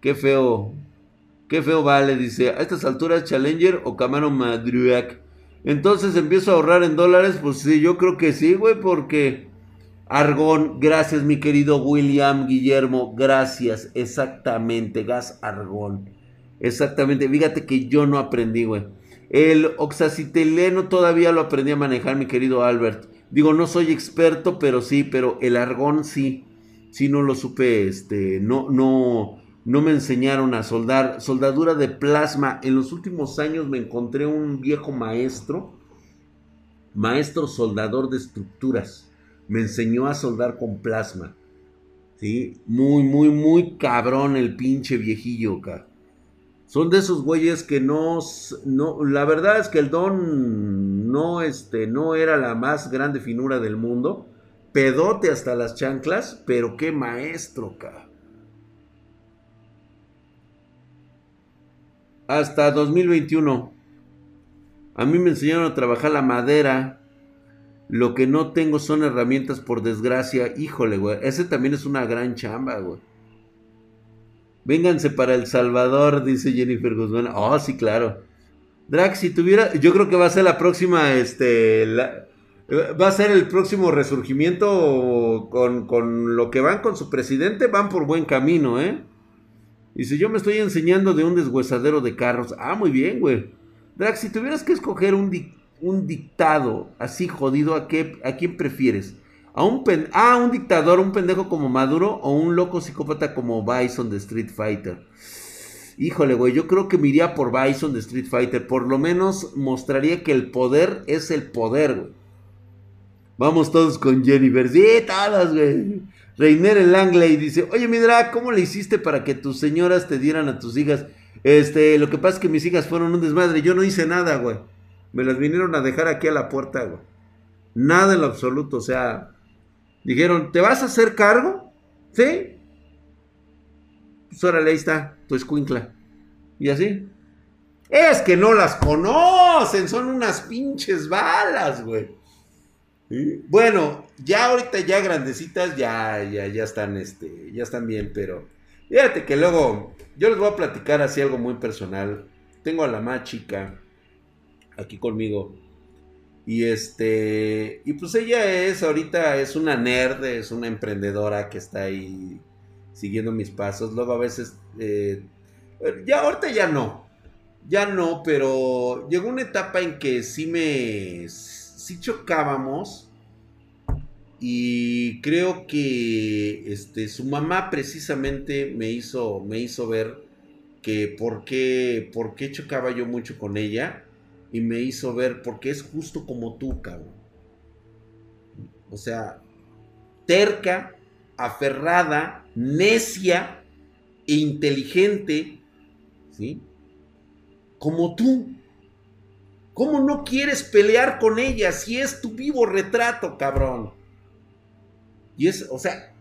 [SPEAKER 1] Qué feo. Qué feo vale, dice. A estas alturas, Challenger o Camaro Madruac. Entonces empiezo a ahorrar en dólares. Pues sí, yo creo que sí, güey, porque. Argón, gracias, mi querido William Guillermo. Gracias, exactamente. Gas Argón. Exactamente. Fíjate que yo no aprendí, güey. El oxacitileno todavía lo aprendí a manejar, mi querido Albert. Digo, no soy experto, pero sí, pero el argón sí. Sí, no lo supe, este, no, no, no me enseñaron a soldar. Soldadura de plasma. En los últimos años me encontré un viejo maestro, maestro soldador de estructuras. Me enseñó a soldar con plasma. Sí, muy, muy, muy cabrón el pinche viejillo, acá. Son de esos güeyes que no, no, la verdad es que el don no, este, no era la más grande finura del mundo. Pedote hasta las chanclas, pero qué maestro, ca. Hasta 2021. A mí me enseñaron a trabajar la madera. Lo que no tengo son herramientas por desgracia. Híjole, güey. Ese también es una gran chamba, güey. Vénganse para El Salvador, dice Jennifer Guzmán. Oh, sí, claro. Drax, si tuviera, yo creo que va a ser la próxima, este, va a ser el próximo resurgimiento con, con, lo que van con su presidente, van por buen camino, ¿eh? Dice, yo me estoy enseñando de un deshuesadero de carros. Ah, muy bien, güey. Drax, si tuvieras que escoger un, un dictado así jodido, ¿a, qué, ¿a quién prefieres? A un un dictador, un pendejo como Maduro o un loco psicópata como Bison de Street Fighter. Híjole, güey, yo creo que me iría por Bison de Street Fighter. Por lo menos mostraría que el poder es el poder, güey. Vamos todos con Jennifer. Sí, todas, güey. Reiner el Langley dice, oye, mi ¿cómo le hiciste para que tus señoras te dieran a tus hijas? Este, lo que pasa es que mis hijas fueron un desmadre. Yo no hice nada, güey. Me las vinieron a dejar aquí a la puerta, güey. Nada en lo absoluto, o sea, Dijeron, ¿te vas a hacer cargo? ¿Sí? Pues órale, ahí está, tu escuincla. Y así. Es que no las conocen, son unas pinches balas, güey. Bueno, ya ahorita ya grandecitas ya, ya, ya están, este, ya están bien, pero fíjate que luego yo les voy a platicar así algo muy personal. Tengo a la más chica aquí conmigo. Y este, y pues ella es, ahorita es una nerd, es una emprendedora que está ahí siguiendo mis pasos. Luego a veces, eh, ya ahorita ya no, ya no, pero llegó una etapa en que sí me, sí chocábamos. Y creo que este, su mamá precisamente me hizo, me hizo ver que por qué, por qué chocaba yo mucho con ella y me hizo ver, porque es justo como tú, cabrón. O sea, terca, aferrada, necia e inteligente, ¿sí? Como tú. ¿Cómo no quieres pelear con ella si es tu vivo retrato, cabrón? Y es, o sea,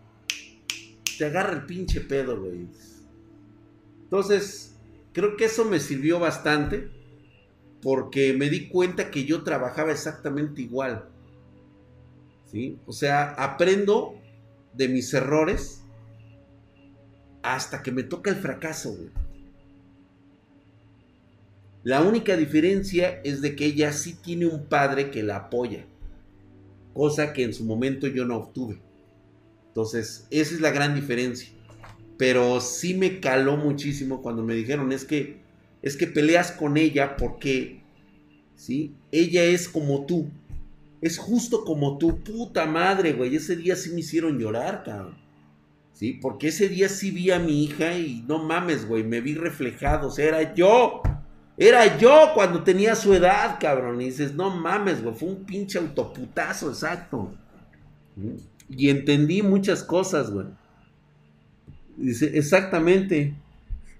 [SPEAKER 1] te agarra el pinche pedo, güey. Entonces, creo que eso me sirvió bastante porque me di cuenta que yo trabajaba exactamente igual. ¿Sí? O sea, aprendo de mis errores hasta que me toca el fracaso, La única diferencia es de que ella sí tiene un padre que la apoya, cosa que en su momento yo no obtuve. Entonces, esa es la gran diferencia. Pero sí me caló muchísimo cuando me dijeron, es que es que peleas con ella porque, ¿sí? Ella es como tú. Es justo como tú, puta madre, güey. Ese día sí me hicieron llorar, cabrón. ¿Sí? Porque ese día sí vi a mi hija y no mames, güey, me vi reflejado. O sea, era yo. Era yo cuando tenía su edad, cabrón. Y dices, no mames, güey, fue un pinche autoputazo, exacto. Y entendí muchas cosas, güey. Dice, exactamente.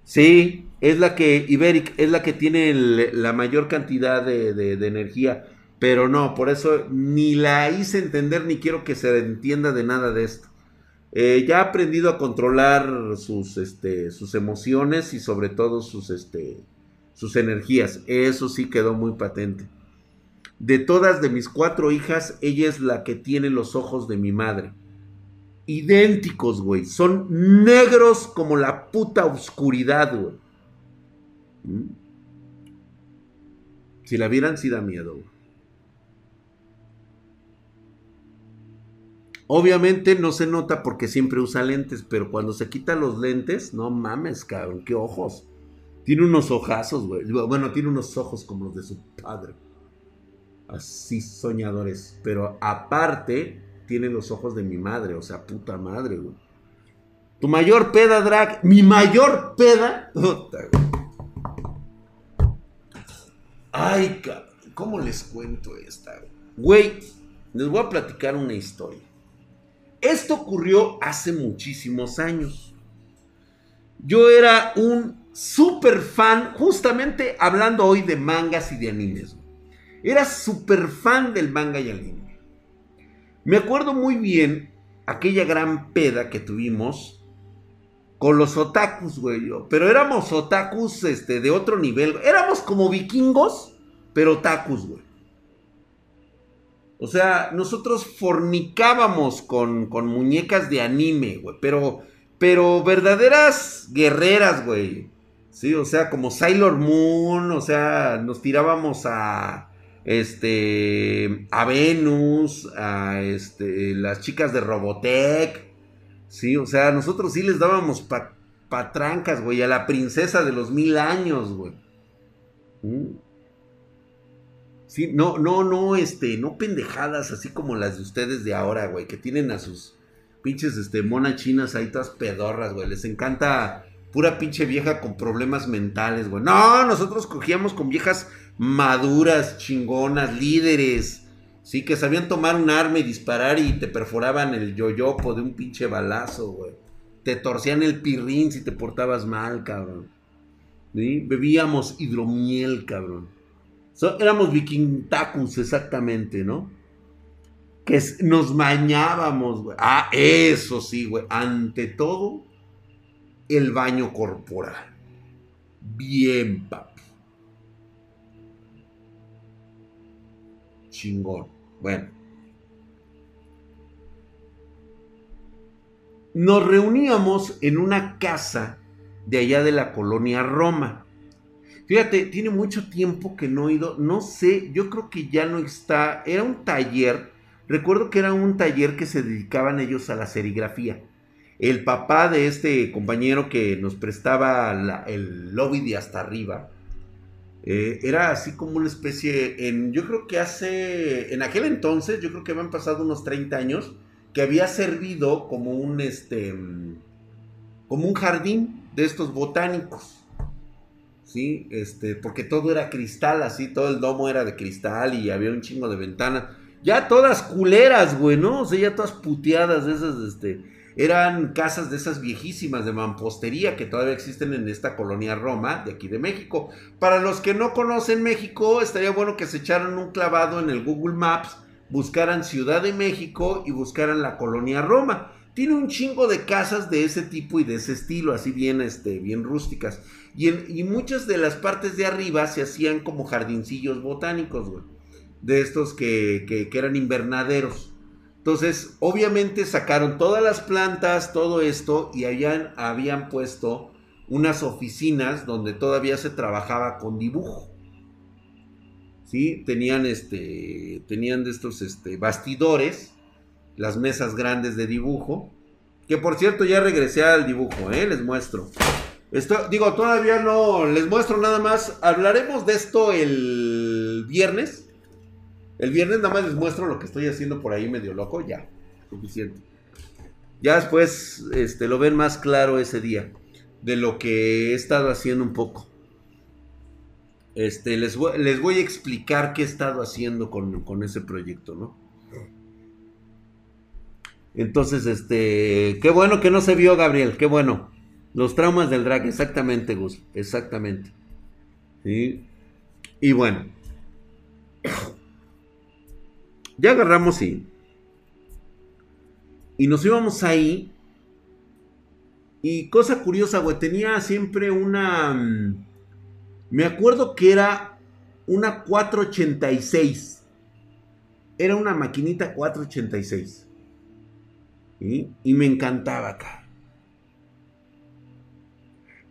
[SPEAKER 1] Sí, es la que, Iberic, es la que tiene la mayor cantidad de, energía. Pero no, por eso ni la hice entender ni quiero que se entienda de nada de esto. Eh, ya ha aprendido a controlar sus, este, sus emociones y sobre todo sus, este, sus energías. Eso sí quedó muy patente. De todas de mis cuatro hijas, ella es la que tiene los ojos de mi madre. Idénticos, güey. Son negros como la puta oscuridad, güey. ¿Mm? Si la vieran, sí da miedo, güey. Obviamente no se nota porque siempre usa lentes, pero cuando se quita los lentes, no mames, cabrón, qué ojos. Tiene unos ojazos, güey. Bueno, tiene unos ojos como los de su padre. Así soñadores. Pero aparte, tiene los ojos de mi madre, o sea, puta madre, güey. Tu mayor peda, drag. Mi mayor peda. Ay, cabrón. ¿Cómo les cuento esta? Güey, les voy a platicar una historia. Esto ocurrió hace muchísimos años. Yo era un super fan, justamente hablando hoy de mangas y de animes. Era super fan del manga y anime. Me acuerdo muy bien aquella gran peda que tuvimos con los otakus, güey. Pero éramos otakus este, de otro nivel. Éramos como vikingos, pero otakus, güey. O sea, nosotros fornicábamos con, muñecas de anime, güey. Pero, pero verdaderas guerreras, güey. Sí, o sea, como Sailor Moon, o sea, nos tirábamos a este a Venus, a este las chicas de Robotech. Sí, o sea, nosotros sí les dábamos patrancas, güey, a la princesa de los mil años, güey. ¿Mm? Sí, no, no, no, este, no pendejadas así como las de ustedes de ahora, güey, que tienen a sus pinches, este, monas chinas ahí todas pedorras, güey. Les encanta pura pinche vieja con problemas mentales, güey. No, nosotros cogíamos con viejas maduras, chingonas, líderes. Sí, que sabían tomar un arma y disparar y te perforaban el yoyopo de un pinche balazo, güey. Te torcían el pirrín si te portabas mal, cabrón. Bebíamos hidromiel, cabrón éramos vikingtacus, exactamente, ¿no? Que nos bañábamos, güey. Ah, eso sí, güey. Ante todo, el baño corporal. Bien, papi. Chingón. Bueno. Nos reuníamos en una casa de allá de la colonia Roma. Fíjate, tiene mucho tiempo que no he ido, no sé, yo creo que ya no está, era un taller, recuerdo que era un taller que se dedicaban ellos a la serigrafía. El papá de este compañero que nos prestaba el lobby de hasta arriba, eh, era así como una especie, en, yo creo que hace, en aquel entonces, yo creo que habían pasado unos 30 años, que había servido como un, este, como un jardín de estos botánicos. ¿sí? Este, porque todo era cristal, así, todo el domo era de cristal y había un chingo de ventanas. Ya todas culeras, güey, ¿no? O sea, ya todas puteadas de esas, este, eran casas de esas viejísimas de mampostería que todavía existen en esta colonia Roma de aquí de México. Para los que no conocen México, estaría bueno que se echaran un clavado en el Google Maps, buscaran Ciudad de México y buscaran la colonia Roma. Tiene un chingo de casas de ese tipo y de ese estilo, así bien, este, bien rústicas. Y, muchas de las partes de arriba se hacían como jardincillos botánicos, güey. De estos que, que, eran invernaderos. Entonces, obviamente sacaron todas las plantas, todo esto, y habían, habían puesto unas oficinas donde todavía se trabajaba con dibujo. ¿Sí? Tenían este. Tenían de estos este, bastidores. Las mesas grandes de dibujo. Que por cierto, ya regresé al dibujo, ¿eh? Les muestro digo, todavía no les muestro nada más. Hablaremos de esto el viernes. El viernes nada más les muestro lo que estoy haciendo por ahí medio loco. Ya, suficiente. Ya después este, lo ven más claro ese día. De lo que he estado haciendo un poco. Este, les, voy, les voy a explicar qué he estado haciendo con, con ese proyecto, ¿no? Entonces, este, qué bueno que no se vio, Gabriel, qué bueno. Los traumas del drag, exactamente, Gus, exactamente. Y bueno, ya agarramos y, y nos íbamos ahí Y cosa curiosa, güey, tenía siempre una... Mm, me acuerdo que era una 486. Era una maquinita 486. Y me encantaba acá.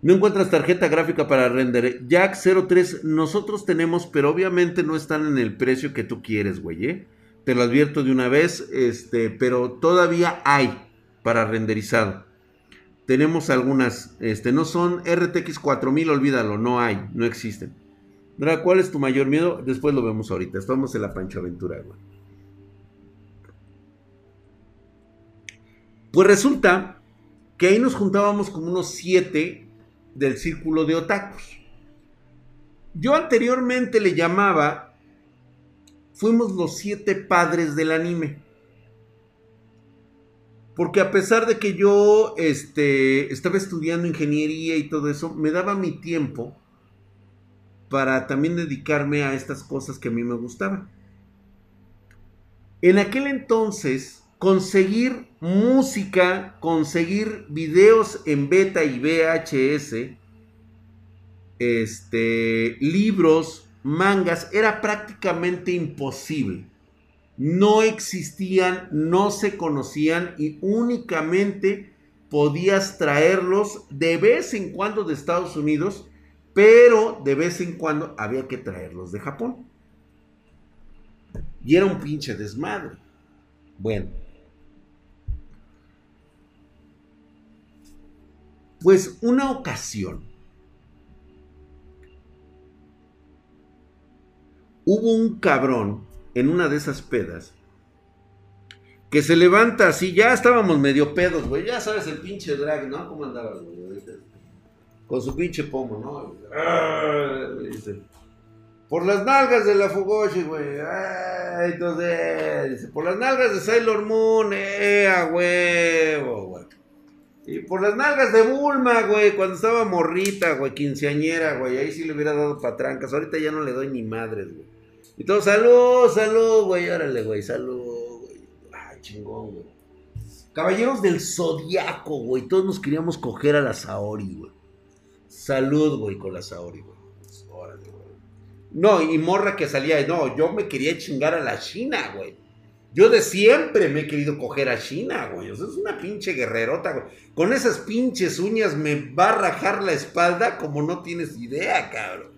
[SPEAKER 1] No encuentras tarjeta gráfica para render. Jack 03, nosotros tenemos, pero obviamente no están en el precio que tú quieres, güey. ¿eh? Te lo advierto de una vez, este, pero todavía hay para renderizado. Tenemos algunas, este, no son RTX 4000, olvídalo, no hay, no existen. ¿cuál es tu mayor miedo? Después lo vemos ahorita. Estamos en la Pancho Aventura, güey. Pues resulta que ahí nos juntábamos como unos siete del círculo de otakus. Yo anteriormente le llamaba, fuimos los siete padres del anime. Porque a pesar de que yo este, estaba estudiando ingeniería y todo eso, me daba mi tiempo para también dedicarme a estas cosas que a mí me gustaban. En aquel entonces, conseguir música, conseguir videos en beta y VHS, este, libros, mangas, era prácticamente imposible. No existían, no se conocían y únicamente podías traerlos de vez en cuando de Estados Unidos pero de vez en cuando había que traerlos de Japón. Y era un pinche desmadre. Bueno. Pues una ocasión hubo un cabrón en una de esas pedas que se levanta así, ya estábamos medio pedos, güey, ya sabes el pinche drag, ¿no? ¿Cómo andabas, güey? con su pinche pomo, ¿no? Dice, por las nalgas de la Fugoshi, güey. entonces, dice, por las nalgas de Sailor Moon, eh, a güey. Y por las nalgas de Bulma, güey, cuando estaba morrita, güey, quinceañera, güey. Ahí sí le hubiera dado patrancas. Ahorita ya no le doy ni madres, güey. Y todo, salud, salud, güey. Órale, güey, salud, güey. Ay, chingón, güey. Caballeros del Zodiaco, güey. Todos nos queríamos coger a la Saori, güey. Salud, güey, con la Saori, güey. No, y morra que salía, no, yo me quería chingar a la China, güey. Yo de siempre me he querido coger a China, güey. O sea, es una pinche guerrerota, güey. Con esas pinches uñas me va a rajar la espalda como no tienes idea, cabrón.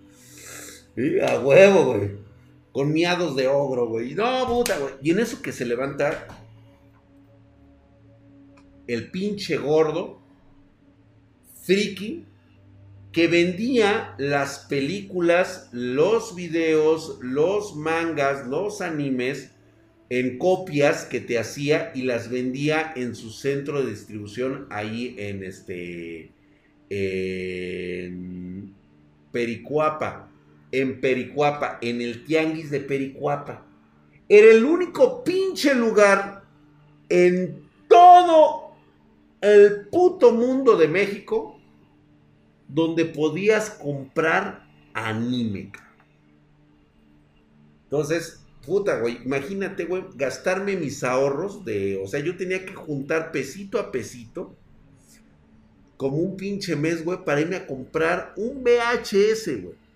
[SPEAKER 1] Y a huevo, güey. Con miados de ogro, güey. No, puta, güey. Y en eso que se levanta el pinche gordo, friki, que vendía las películas, los videos, los mangas, los animes en copias que te hacía y las vendía en su centro de distribución ahí en este Pericuapa, en Pericuapa, en el tianguis de Pericuapa. Era el único pinche lugar en todo el puto mundo de México donde podías comprar anime. Entonces, puta, güey, imagínate, güey, gastarme mis ahorros de, o sea, yo tenía que juntar pesito a pesito, como un pinche mes, güey, para irme a comprar un VHS, güey.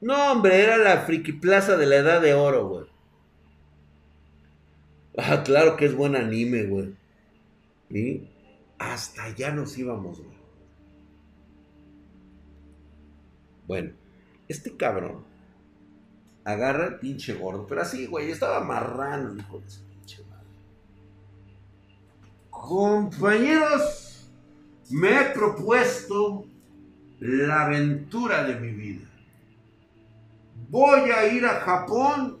[SPEAKER 1] No, hombre, era la friki plaza de la edad de oro, güey. Ah, claro que es buen anime, güey. ¿Sí? hasta allá nos íbamos, güey. Bueno, este cabrón agarra el pinche gordo, pero así, güey, estaba marrano, hijo de su pinche madre. Compañeros, me he propuesto la aventura de mi vida. Voy a ir a Japón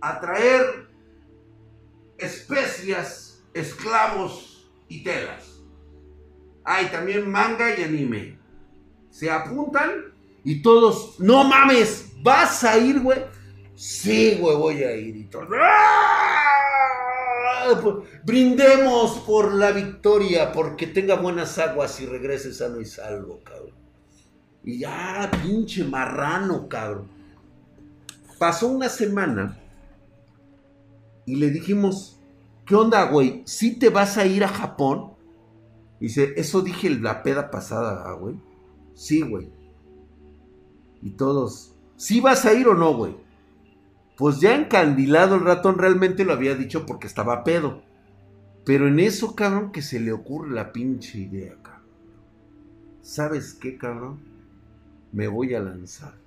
[SPEAKER 1] a traer especias, esclavos, y telas. Hay también manga y anime. Se apuntan y todos, no mames, vas a ir, güey. Sí, güey, voy a ir y todos. ¡Ah! Pues, brindemos por la victoria, porque tenga buenas aguas y regrese sano y salvo, cabrón. Y ya, pinche marrano, cabrón. Pasó una semana y le dijimos, ¿qué onda, güey? ¿Sí te vas a ir a Japón? Dice, eso dije la peda pasada, güey. Sí, güey. Y todos, ¿sí vas a ir o no, güey? Pues ya encandilado el ratón realmente lo había dicho porque estaba pedo. Pero en eso, cabrón, que se le ocurre la pinche idea, cabrón. ¿Sabes qué, cabrón? Me voy a lanzar.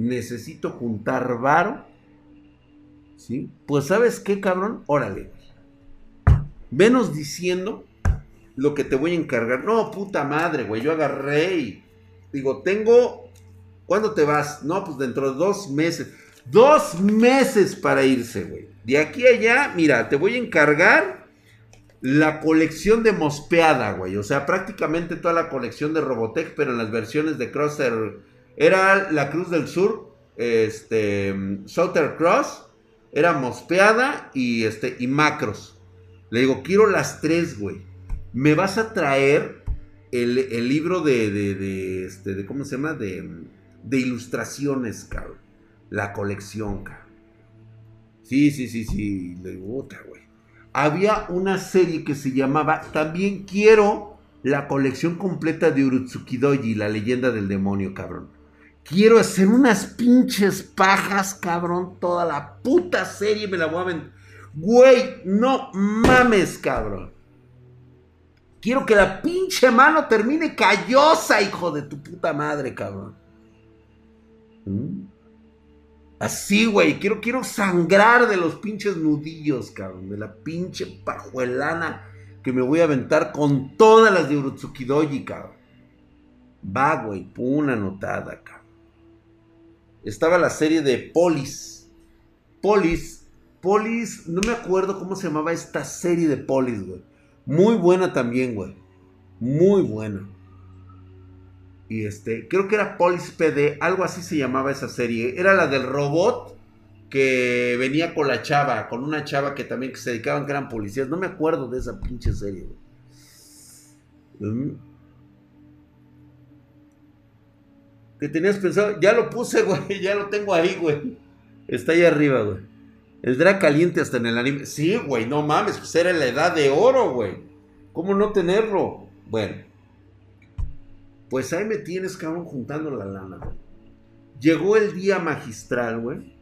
[SPEAKER 1] Necesito juntar varo. ¿Sí? Pues ¿sabes qué, cabrón? Órale. Venos diciendo lo que te voy a encargar. No, puta madre, güey. Yo agarré y digo, tengo... ¿Cuándo te vas? No, pues dentro de dos meses. Dos meses para irse, güey. De aquí a allá, mira, te voy a encargar la colección de Mospeada, güey. O sea, prácticamente toda la colección de Robotech, pero en las versiones de Crosser. Era la Cruz del Sur, este, Southern Cross, era Mospeada y, este, y Macros. Le digo, quiero las tres, güey. Me vas a traer el, libro de, de, de, este, de, ¿cómo se llama? De, de ilustraciones, cabrón. La colección, cabrón. Sí, sí, sí, sí. Le digo, otra, güey había una serie que se llamaba También quiero la colección completa de Urutsukidoji, la leyenda del demonio, cabrón. Quiero hacer unas pinches pajas, cabrón. Toda la puta serie me la voy a vender. Güey, no mames, cabrón. Quiero que la pinche mano termine callosa, hijo de tu puta madre, cabrón. ¿Mm? Así, güey. Quiero, quiero sangrar de los pinches nudillos, cabrón. De la pinche pajuelana que me voy a aventar con todas las de Urutsukidoji, cabrón. Va, güey. Una anotada, cabrón. Estaba la serie de Polis. Polis. Polis. No me acuerdo cómo se llamaba esta serie de Polis, güey. Muy buena también, güey. Muy buena. Y este, creo que era Police PD, algo así se llamaba esa serie. Era la del robot que venía con la chava, con una chava que también se dedicaban que eran policías. No me acuerdo de esa pinche serie, güey. ¿Qué tenías pensado? Ya lo puse, güey. Ya lo tengo ahí, güey. Está ahí arriba, güey. El drag caliente hasta en el anime. Sí, güey, no mames. Pues era la edad de oro, güey. ¿Cómo no tenerlo? Bueno. Pues ahí me tienes, cabrón, juntando la lana, güey. Llegó el día magistral, güey.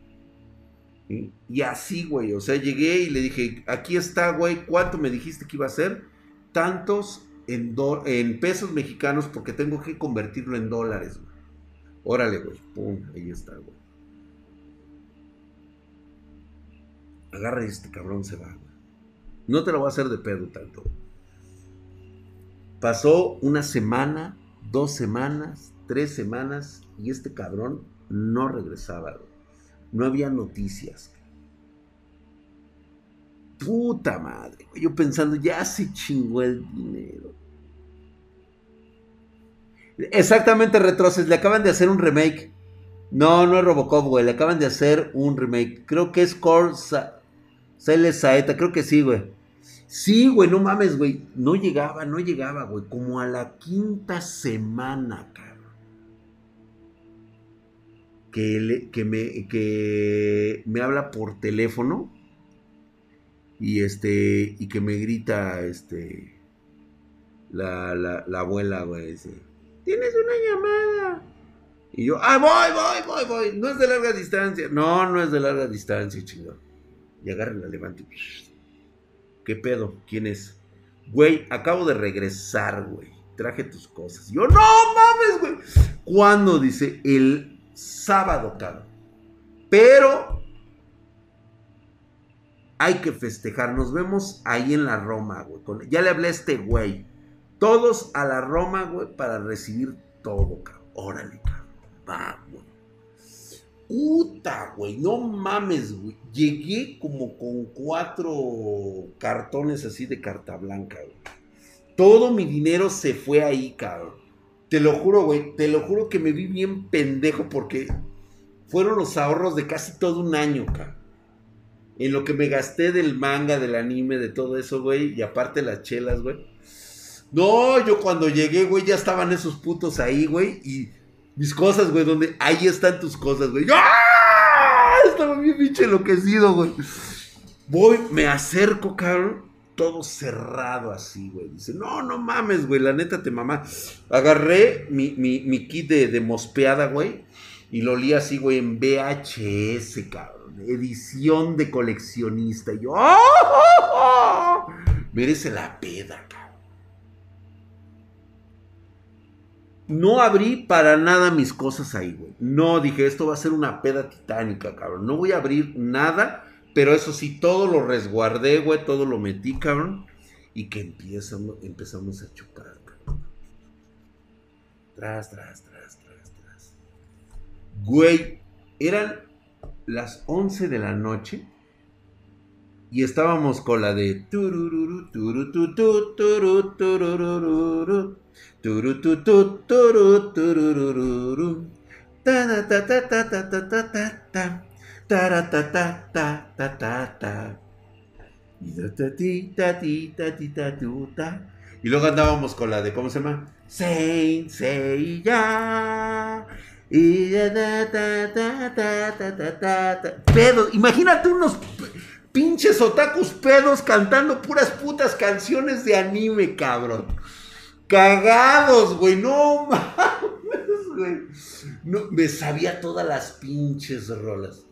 [SPEAKER 1] Y así, güey. O sea, llegué y le dije, aquí está, güey. ¿Cuánto me dijiste que iba a ser? Tantos en, en pesos mexicanos porque tengo que convertirlo en dólares, güey. Órale, güey. Pum, ahí está, güey. Agarra y este cabrón se va, güey. No te lo voy a hacer de pedo tanto. Pasó una semana dos semanas, tres semanas, y este cabrón no regresaba. No había noticias. Puta madre, Yo pensando, ya se chingó el dinero. Exactamente, Retroces, le acaban de hacer un remake. No, no es Robocop, güey. Le acaban de hacer un remake. Creo que es Core Saeta. Creo que sí, güey. Sí, güey, no mames, güey. No llegaba, no llegaba, güey. Como a la quinta semana, cabrón. Que, que, me, que me habla por teléfono. Y este. Y que me grita, este. La, la, la abuela, güey. Tienes una llamada. Y yo, ah, voy, voy, voy, voy. No es de larga distancia. No, no es de larga distancia, chingón. Y agarra la levanta y ¿Qué pedo? ¿Quién es? Güey, acabo de regresar, güey. Traje tus cosas. Yo, no mames, güey. ¿Cuándo? Dice, el sábado, cabrón. Pero hay que festejar. Nos vemos ahí en la Roma, güey. Ya le hablé a este güey. Todos a la Roma, güey, para recibir todo, cabrón. Órale, cabrón. Vamos. Puta, güey, no mames, güey. Llegué como con cuatro cartones así de carta blanca, güey. Todo mi dinero se fue ahí, cabrón. Te lo juro, güey. Te lo juro que me vi bien pendejo porque fueron los ahorros de casi todo un año, cabrón. En lo que me gasté del manga, del anime, de todo eso, güey. Y aparte las chelas, güey. No, yo cuando llegué, güey, ya estaban esos putos ahí, güey. Y mis cosas, güey, donde ahí están tus cosas, güey. ¡Ah! Estaba bien pinche enloquecido, güey. Voy, me acerco, cabrón. Todo cerrado así, güey. Dice, no, no mames, güey. La neta te mamá. Agarré mi, mi, kit de, de mospeada, güey. Y lo olí así, güey, en VHS, cabrón. Edición de coleccionista. Y yo, ¡oh! Merece la peda, No abrí para nada mis cosas ahí, güey. No, dije, esto va a ser una peda titánica, cabrón. No voy a abrir nada pero eso sí, todo lo resguardé, güey, todo lo metí, cabrón. Y que empezamos, empezamos a chupar, cabrón. Tras, tras, tras, tras, tras. Güey, eran las 11 de la noche. Y estábamos con la de y luego andábamos con la de, ¿cómo se llama? Saint Seiya. Y Pedos. Imagínate unos pinches otakus pedos cantando puras putas canciones de anime, cabrón. Cagados, güey, no mames, güey. No, me sabía todas las pinches rolas.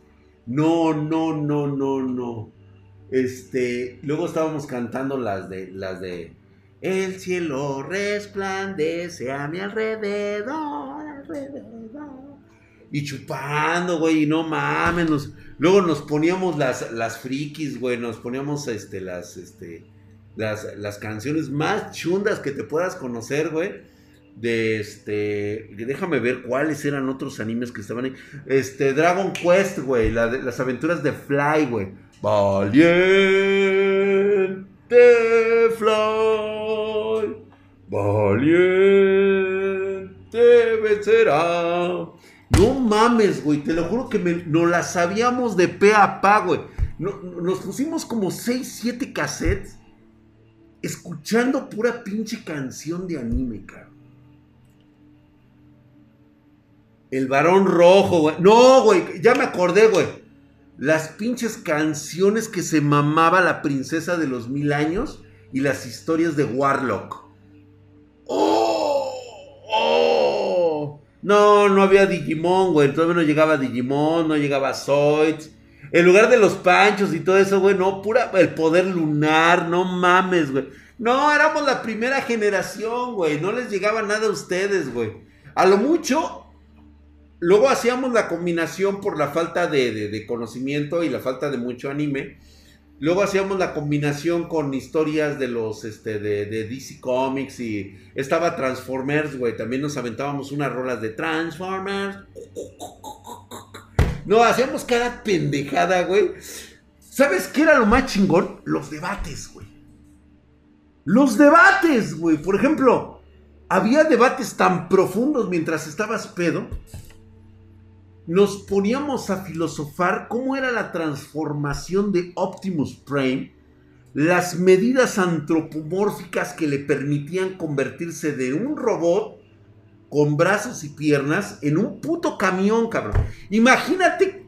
[SPEAKER 1] No, no, no, no, no. Este, luego estábamos cantando las de, las de, el cielo resplandece a mi alrededor, alrededor. Y chupando, güey, y no mames, luego nos poníamos las, las frikis, güey, nos poníamos, este, las, este, las, las canciones más chundas que te puedas conocer, güey de este. Déjame ver cuáles eran otros animes que estaban ahí. Este, Dragon Quest, güey. las aventuras de Fly, güey. Valiente Fly. Valiente vencerá. No mames, güey. Te lo juro que nos la sabíamos de pe a pa, güey. nos pusimos como 6, 7 cassettes. Escuchando pura pinche canción de anime, cara. El varón rojo, güey. No, güey, ya me acordé, güey. Las pinches canciones que se mamaba la princesa de los mil años y las historias de Warlock. ¡Oh! ¡Oh! No, no había Digimon, güey. Todavía no llegaba Digimon, no llegaba Zoids. En lugar de los panchos y todo eso, güey, no, pura el poder lunar, no mames, güey. No, éramos la primera generación, güey. No les llegaba nada a ustedes, güey. A lo mucho, Luego hacíamos la combinación por la falta de, conocimiento y la falta de mucho anime. Luego hacíamos la combinación con historias de los este, de, DC Comics y estaba Transformers, güey. También nos aventábamos unas rolas de Transformers. No, hacíamos cada pendejada, güey. ¿Sabes qué era lo más chingón? Los debates, güey. Los debates, güey. Por ejemplo, había debates tan profundos mientras estabas pedo nos poníamos a filosofar cómo era la transformación de Optimus Prime, las medidas antropomórficas que le permitían convertirse de un robot con brazos y piernas en un puto camión, cabrón. Imagínate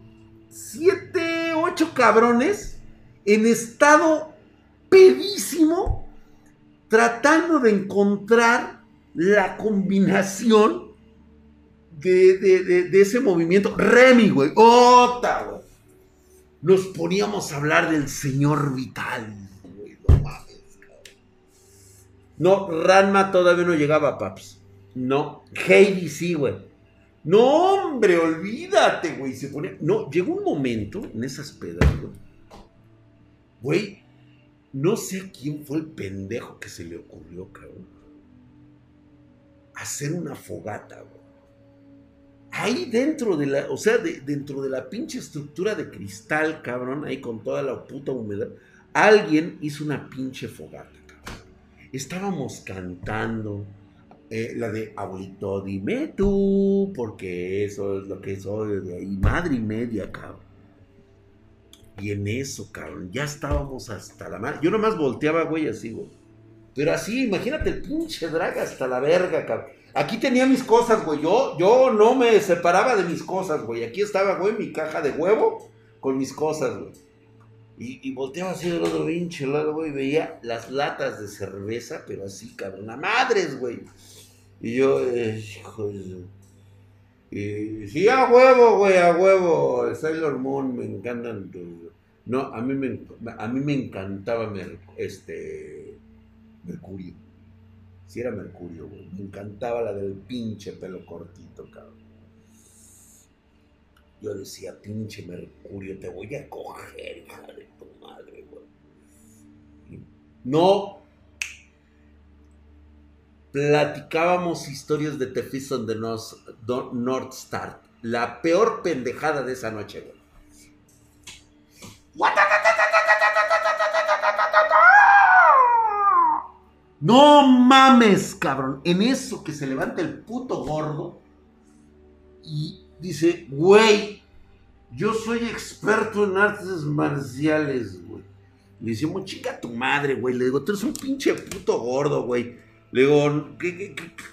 [SPEAKER 1] siete, ocho cabrones en estado pedísimo tratando de encontrar la combinación de, ese movimiento. Remy, güey. Ota. Nos poníamos a hablar del señor Vital. No No, Ranma todavía no llegaba, paps. No. Heidi sí, güey. No, hombre, olvídate, güey. Se ponía. No, llegó un momento en esas pedas, güey. Güey, no sé quién fue el pendejo que se le ocurrió, cabrón. Hacer una fogata, güey ahí dentro de la, o sea, dentro de la pinche estructura de cristal, cabrón, ahí con toda la puta humedad, alguien hizo una pinche fogata, cabrón. Estábamos cantando eh, la de abuelito, dime tú, porque eso es lo que soy madre y media, cabrón. Y en eso, cabrón, ya estábamos hasta la madre. Yo nomás volteaba, güey, así, güey. Pero así, imagínate el pinche drag hasta la verga, cabrón. Aquí tenía mis cosas, güey. Yo, yo no me separaba de mis cosas, güey. Aquí estaba, güey, mi caja de huevo con mis cosas, güey. Y, volteaba así del otro pinche lado, güey, veía las latas de cerveza, pero así, cabrón, a madres, güey. Y yo, eh, hijo. Y, sí, a huevo, güey, a huevo. Sailor Moon, me encantan. No, a mí me, a mí me encantaba este, Mercurio. Si era Mercurio, güey. Me encantaba la del pinche pelo cortito, cabrón. Yo decía, pinche Mercurio, te voy a coger, hija de tu madre, güey. No. Platicábamos historias de Tefis on the North Star. La peor pendejada de esa noche, güey. No mames, cabrón. En eso que se levanta el puto gordo y dice, güey, yo soy experto en artes marciales, güey. Le decimos, chica tu madre, güey. Le digo, tú eres un pinche puto gordo, güey. Le digo,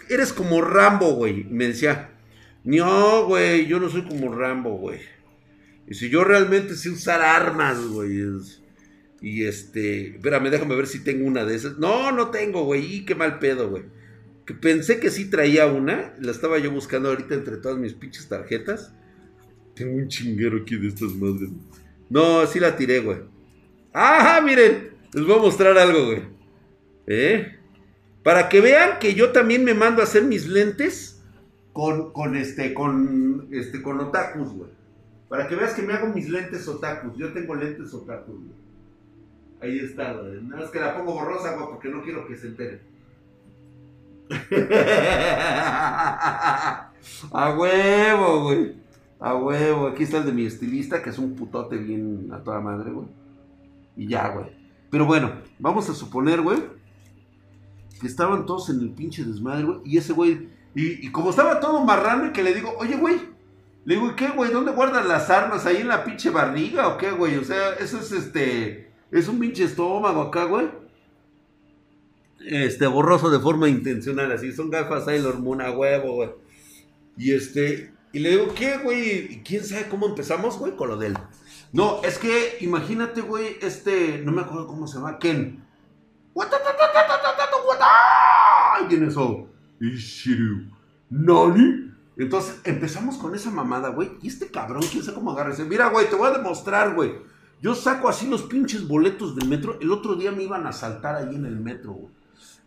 [SPEAKER 1] eres como Rambo, güey. me decía, no, güey, yo no soy como Rambo, güey. Y si yo realmente sé usar armas, güey. Y este, espérame, déjame ver si tengo una de esas. No, no tengo, güey. Y qué mal pedo, güey. Que pensé que sí traía una. La estaba yo buscando ahorita entre todas mis pinches tarjetas. Tengo un chinguero aquí de estas madres. No, sí la tiré, güey. ¡Ajá! Miren, les voy a mostrar algo, güey. ¿Eh? Para que vean que yo también me mando a hacer mis lentes con, con este, con, este, con otakus, güey. Para que veas que me hago mis lentes otakus. Yo tengo lentes otakus, güey. Ahí está, güey. Nada más que la pongo borrosa, güey, porque no quiero que se enteren. a huevo, güey. A huevo. Aquí está el de mi estilista, que es un putote bien a toda madre, güey. Y ya, güey. Pero bueno, vamos a suponer, güey, estaban todos en el pinche desmadre, güey. Y ese güey, y, y como estaba todo marrano, y que le digo, oye, güey, le digo, ¿qué, güey? ¿Dónde guardan las armas? ¿Ahí en la pinche barriga o qué, güey? O sea, eso es este es un pinche estómago acá, güey. Este, borroso de forma intencional, así. Son gafas Sailor Moon a huevo, güey. Y este, y le digo, ¿qué, güey? ¿Quién sabe cómo empezamos, güey? Con lo del. No, es que, imagínate, güey, este, no me acuerdo cómo se llama, Ken. ¿Y quién es eso? Ishiru. ¿Nani? Entonces empezamos con esa mamada, güey. Y este cabrón, quién sabe cómo agarra Mira, güey, te voy a demostrar, güey. Yo saco así los pinches boletos del metro. El otro día me iban a saltar ahí en el metro, güey.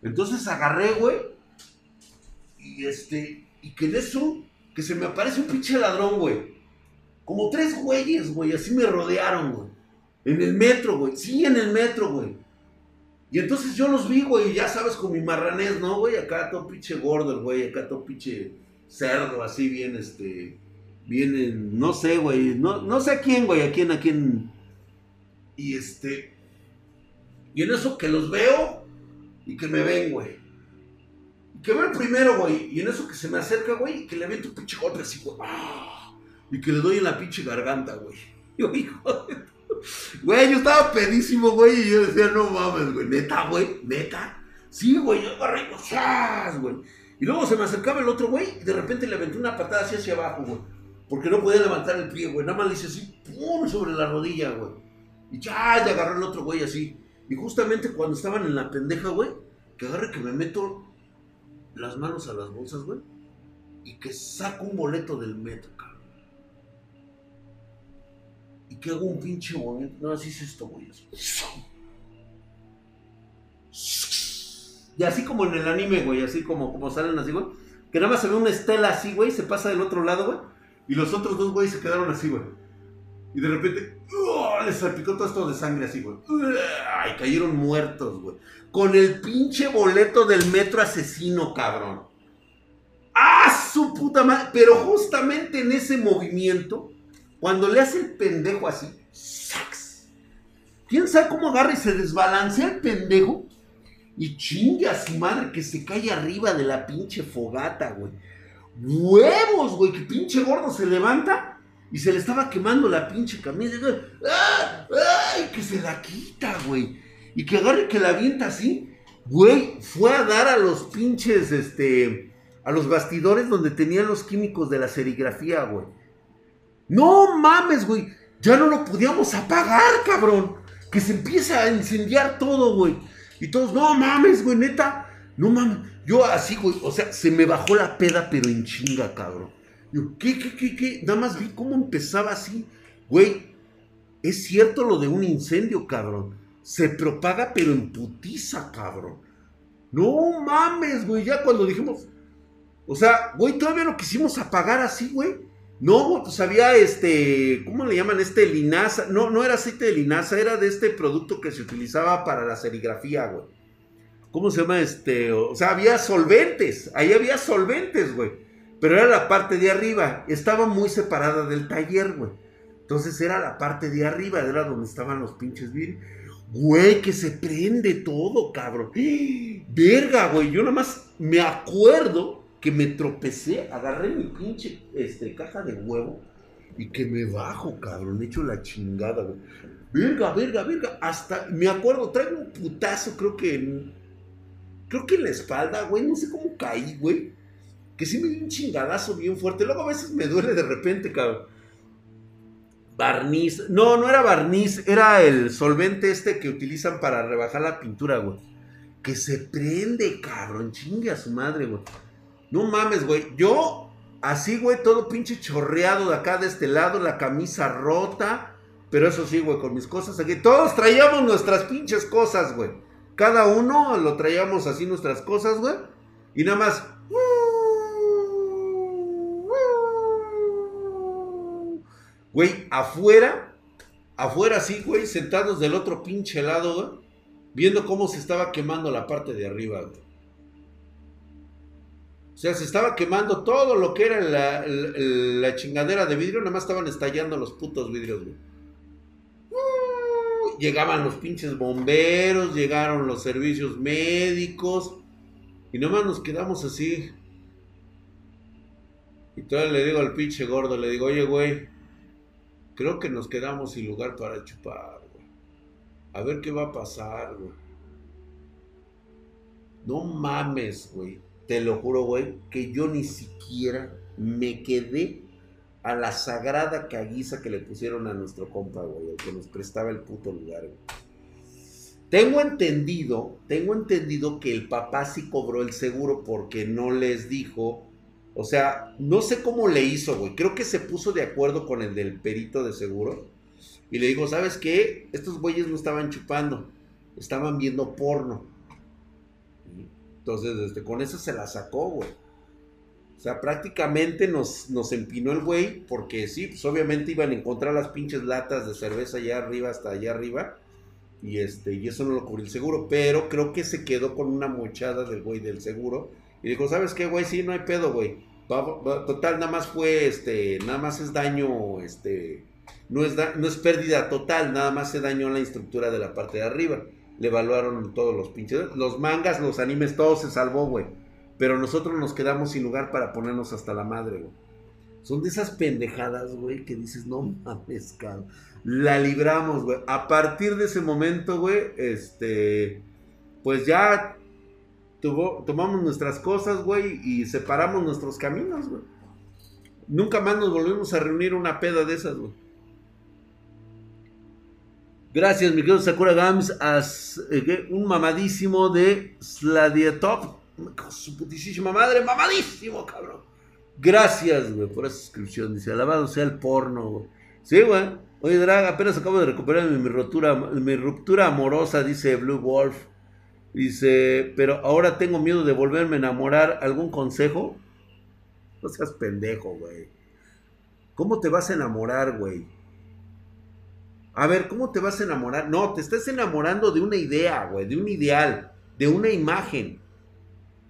[SPEAKER 1] Entonces agarré, güey. Y este. Y que en eso, que se me aparece un pinche ladrón, güey. Como tres güeyes, güey. Así me rodearon, güey. En el metro, güey. Sí, en el metro, güey. Y entonces yo los vi, güey. Ya sabes, con mi marranés, ¿no, güey? Acá todo pinche gordo, güey. Acá todo pinche cerdo, así bien, este. Bien, no sé, güey. No, no sé a quién, güey. A quién, a quién y este. Y en eso que los veo y que me ven, güey. Y que ven primero, güey. Y en eso que se me acerca, güey, y que le ven tu pinche golpe así, güey. ¡ah! Y que le doy en la pinche garganta, güey. Yo, hijo Güey, yo estaba pedísimo, güey, y yo decía, no mames, güey, neta, güey, neta. Sí, güey, yo agarré, güey. Y luego se me acercaba el otro, güey, y de repente le aventé una patada así hacia abajo, güey. Porque no podía levantar el pie, güey. Nada más le hice así, pum, sobre la rodilla, güey. Y ya, ya agarró el otro güey así. Y justamente cuando estaban en la pendeja, güey, que agarre que me meto las manos a las bolsas, güey. Y que saco un boleto del metro, cabrón. Y que hago un pinche movimiento. No, así es esto, güey. Y así como en el anime, güey, así como, como salen así, güey. Que nada más se ve una estela así, güey, se pasa del otro lado, güey. Y los otros dos, güey, se quedaron así, güey. Y de repente, les salpicó todo esto de sangre así, güey. Ay, cayeron muertos, güey. Con el pinche boleto del metro asesino, cabrón. ¡Ah, su puta madre! Pero justamente en ese movimiento, cuando le hace el pendejo así, ¡sax! ¿Quién sabe cómo agarra y se desbalancea el pendejo? Y chingue a su madre que se cae arriba de la pinche fogata, güey. ¡Huevos, güey! Que pinche gordo se levanta y se le estaba quemando la pinche camisa. ¡Ah! ¡Ay! Que se la quita, güey. Y que agarre que la avienta así. Güey, fue a dar a los pinches, este, a los bastidores donde tenían los químicos de la serigrafía, güey. No mames, güey. Ya no lo podíamos apagar, cabrón. que se empieza a incendiar todo, güey. Y todos, no mames, güey, neta. No mames. Yo así, güey, o sea, se me bajó la peda, pero en chinga, cabrón. Yo, ¿qué, qué, qué, qué? Nada más vi cómo empezaba así. Güey, es cierto lo de un incendio, cabrón. Se propaga, pero en putiza, cabrón. No mames, güey. Ya cuando dijimos. O sea, güey, todavía lo quisimos apagar así, güey. No, pues había este, ¿cómo le llaman? Este linaza. No, no era aceite de linaza, era de este producto que se utilizaba para la serigrafía, güey. ¿Cómo se llama este? O sea, había solventes. Ahí había solventes, güey. Pero era la parte de arriba. Estaba muy separada del taller, güey. Entonces era la parte de arriba, era donde estaban los pinches vidrios. Güey, que se prende todo, cabrón. Verga, güey. Yo nada más me acuerdo que me tropecé, agarré mi pinche este, caja de huevo y que me bajo, cabrón, he hecho la chingada, güey. Verga, verga, verga, hasta, me acuerdo, traigo un putazo, creo que, en, creo que en la espalda, güey, no sé cómo caí, güey. Que sí me dio un chingadazo bien fuerte, luego a veces me duele de repente, cabrón. Barniz, no, no era barniz, era el solvente este que utilizan para rebajar la pintura, güey. Que se prende, cabrón, chingue a su madre, güey. No mames, güey. Yo, así, güey, todo pinche chorreado de acá, de este lado, la camisa rota. Pero eso sí, güey, con mis cosas aquí. Todos traíamos nuestras pinches cosas, güey. Cada uno lo traíamos así nuestras cosas, güey. Y nada más. Güey, afuera. Afuera, sí, güey, sentados del otro pinche lado, güey. Viendo cómo se estaba quemando la parte de arriba, güey. Sea, se estaba quemando todo lo que era la, chingadera de vidrio, nada más estaban estallando los putos vidrios, güey. Uh, llegaban los pinches bomberos, llegaron los servicios médicos, y nomás nos quedamos así. Y todavía le digo al pinche gordo, le digo, oye, güey, creo que nos quedamos sin lugar para chupar, güey. A ver qué va a pasar, güey. No mames, güey te lo juro, güey, que yo ni siquiera me quedé a la sagrada caguiza que le pusieron a nuestro compa, güey, el que nos prestaba el puto lugar, güey. Tengo entendido, tengo entendido que el papá sí cobró el seguro porque no les dijo, o sea, no sé cómo le hizo, güey. Creo que se puso de acuerdo con el del perito de seguro y le dijo, ¿sabes qué? Estos güeyes no estaban chupando, estaban viendo porno. Entonces, este, con eso se la sacó, güey. O sea, prácticamente nos, nos empinó el güey, porque sí, pues obviamente iban a encontrar las pinches latas de cerveza allá arriba hasta allá arriba. Y este, y eso no lo cubrió el seguro. Pero creo que se quedó con una mochada del güey del seguro. Y dijo, ¿sabes qué, güey? Sí, no hay pedo, güey. total, nada más fue, este, nada más es daño, este, no es, no es pérdida total, nada más se dañó la estructura de la parte de arriba le evaluaron todos los pinches. Los mangas, los animes, todo se salvó, güey. Pero nosotros nos quedamos sin lugar para ponernos hasta la madre, güey. Son de esas pendejadas, güey, que dices, no mames, cabrón. La libramos, güey. A partir de ese momento, güey, este. Pues ya tomamos nuestras cosas, güey, y separamos nuestros caminos, güey. Nunca más nos volvimos a reunir una peda de esas, güey. Gracias, mi querido Sakura Gams. Eh, un mamadísimo de Sladietop. Su putísima madre, mamadísimo, cabrón. Gracias, güey, por esa suscripción. Dice, alabado sea el porno, güey. Sí, güey. Oye, Drag, apenas acabo de recuperar mi, ruptura, mi ruptura amorosa, dice Blue Wolf. Dice, pero ahora tengo miedo de volverme a enamorar. ¿Algún consejo? No seas pendejo, güey. ¿Cómo te vas a enamorar, güey? A ver, ¿cómo te vas a enamorar? No, te estás enamorando de una idea, güey, de un ideal, de una imagen.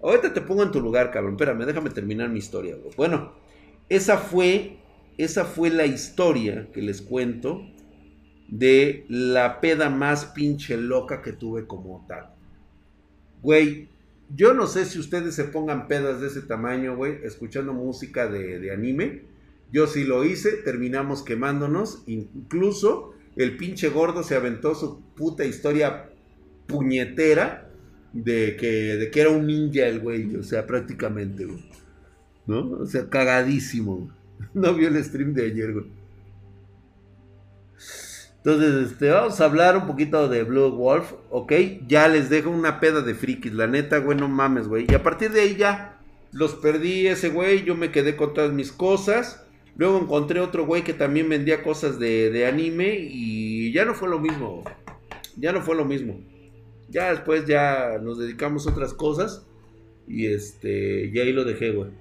[SPEAKER 1] Ahorita te pongo en tu lugar, cabrón. Espérame, déjame terminar mi historia, güey. Bueno, esa fue, esa fue la historia que les cuento de la peda más pinche loca que tuve como tal. Güey, yo no sé si ustedes se pongan pedas de ese tamaño, güey, escuchando música de, de anime. Yo sí lo hice, terminamos quemándonos, incluso el pinche gordo se aventó su puta historia puñetera de que, de que era un ninja el güey, o sea, prácticamente. ¿No? O sea, cagadísimo. No vio el stream de ayer, güey. Entonces, este, vamos a hablar un poquito de Blue Wolf, ¿ok? Ya les dejo una peda de frikis, la neta, güey, no mames, güey. Y a partir de ahí ya los perdí ese güey, yo me quedé con todas mis cosas. Luego encontré otro güey que también vendía cosas de, de anime y ya no fue lo mismo. Ya no fue lo mismo. Ya después ya nos dedicamos a otras cosas y este, y ahí lo dejé, güey.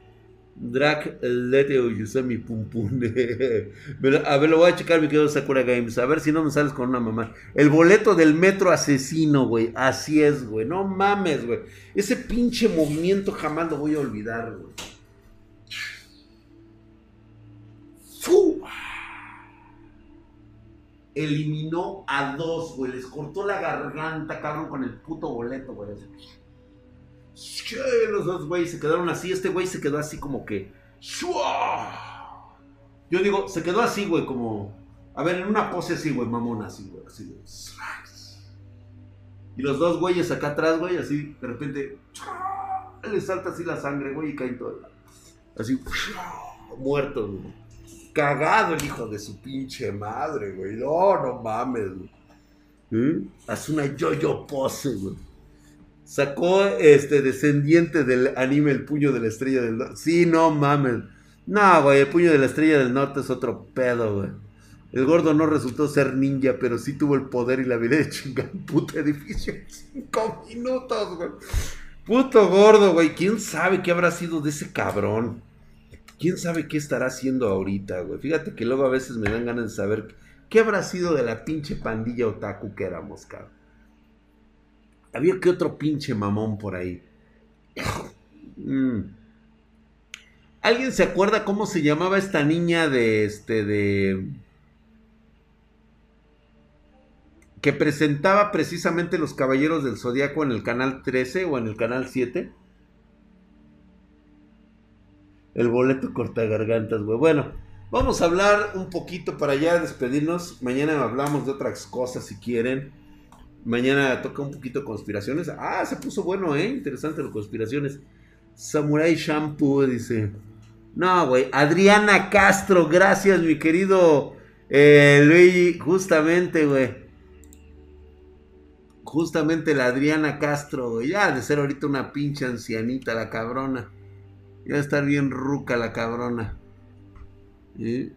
[SPEAKER 1] Drag Lete Yusami Pum Pum. a ver, lo voy a checar, mi querido Sakura Games. A ver si no me sales con una mamá. El boleto del metro asesino, güey. Así es, güey. No mames, güey. Ese pinche movimiento jamás lo voy a olvidar, güey. Eliminó a dos, güey. Les cortó la garganta, cabrón, con el puto boleto, güey los dos güeyes se quedaron así. Este güey se quedó así como que. Yo digo, se quedó así, güey, como. A ver, en una pose así, güey, mamona, así, güey, así, güey. Y los dos güeyes acá atrás, güey, así, de repente. Le salta así la sangre, güey, y caen todos. Así, muertos, güey. Cagado el hijo de su pinche madre, güey. No, no mames, güey. ¿Eh? Haz una yo-yo pose, güey. Sacó este descendiente del anime El Puño de la Estrella del Norte. Sí, no mames. No, güey, el Puño de la Estrella del Norte es otro pedo, güey. El gordo no resultó ser ninja, pero sí tuvo el poder y la vida de chingar un puto edificio en cinco minutos, güey. Puto gordo, güey. ¿Quién sabe qué habrá sido de ese cabrón? ¿Quién sabe qué estará haciendo ahorita, güey? Fíjate que luego a veces me dan ganas de saber qué habrá sido de la pinche pandilla otaku que éramos, cabrón. Había que otro pinche mamón por ahí. Mm. ¿Alguien se acuerda cómo se llamaba esta niña de este de que presentaba precisamente los Caballeros del Zodiaco en el canal 13 o en el canal 7? El boleto corta gargantas, güey. Bueno, vamos a hablar un poquito para ya despedirnos. Mañana hablamos de otras cosas si quieren. Mañana toca un poquito conspiraciones. Ah, se puso bueno, ¿eh? Interesante las conspiraciones. Samurai Shampoo, dice. No, güey. Adriana Castro, gracias, mi querido eh, Luigi. Justamente, güey. Justamente la Adriana Castro, güey. Ya de ser ahorita una pinche ancianita, la cabrona. Ya estar bien ruca la cabrona. ¿Sí?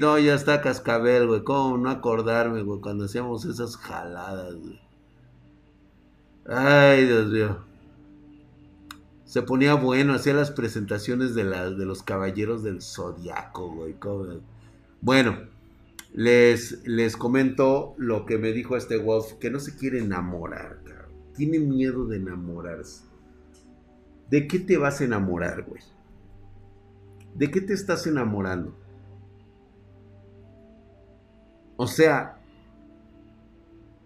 [SPEAKER 1] No, ya está cascabel, güey. ¿Cómo no acordarme, güey, cuando hacíamos esas jaladas, güey? Ay, Dios mío. Se ponía bueno, hacía las presentaciones de, de los caballeros del zodiaco, güey. Bueno, les, les comento lo que me dijo este Wolf, que no se quiere enamorar, cabrón. Tiene miedo de enamorarse. ¿De qué te vas a enamorar, güey? ¿De qué te estás enamorando? O sea,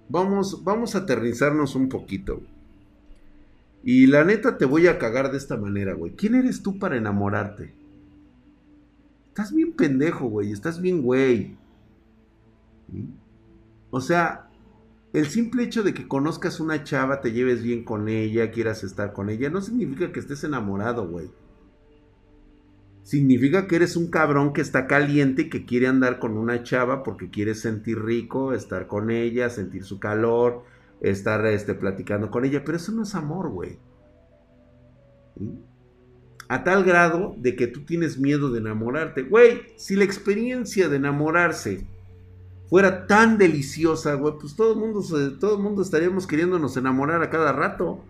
[SPEAKER 1] vamos, vamos a aterrizarnos un poquito. Y la neta te voy a cagar de esta manera, güey. ¿Quién eres tú para enamorarte? Estás bien pendejo, güey. Estás bien, güey. O sea, el simple hecho de que conozcas una chava, te lleves bien con ella, quieras estar con ella, no significa que estés enamorado, güey significa que eres un cabrón que está caliente y que quiere andar con una chava porque quiere sentir rico, estar con ella, sentir su calor, estar este, platicando con ella. Pero eso no es amor, güey. A tal grado de que tú tienes miedo de enamorarte. Güey, si la experiencia de enamorarse fuera tan deliciosa, güey, pues todo el mundo, todo el mundo estaríamos queriéndonos enamorar a cada rato.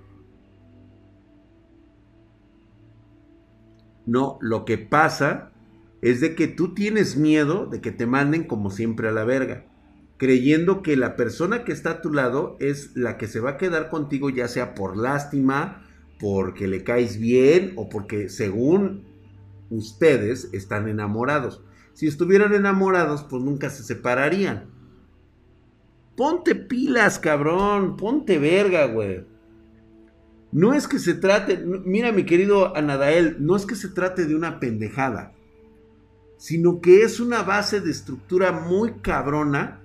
[SPEAKER 1] No, lo que pasa es de que tú tienes miedo de que te manden como siempre a la verga, creyendo que la persona que está a tu lado es la que se va a quedar contigo ya sea por lástima, porque le caes bien o porque según ustedes están enamorados. Si estuvieran enamorados, pues nunca se separarían. Ponte pilas, cabrón. Ponte verga, güey. No es que se trate, mira mi querido Anadael, no es que se trate de una pendejada, sino que es una base de estructura muy cabrona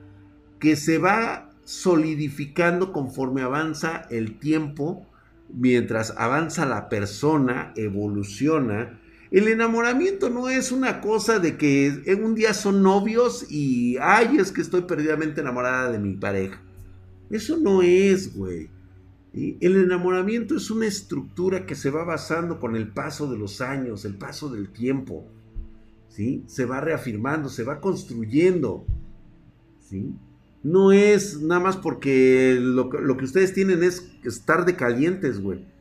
[SPEAKER 1] que se va solidificando conforme avanza el tiempo, mientras avanza la persona, evoluciona. El enamoramiento no es una cosa de que un día son novios y, ay, es que estoy perdidamente enamorada de mi pareja. Eso no es, güey. El enamoramiento es una estructura que se va basando con el paso de los años, el paso del tiempo. ¿Sí? Se va reafirmando, se va construyendo. ¿Sí? No es nada más porque lo, lo que ustedes tienen es estar de calientes, güey.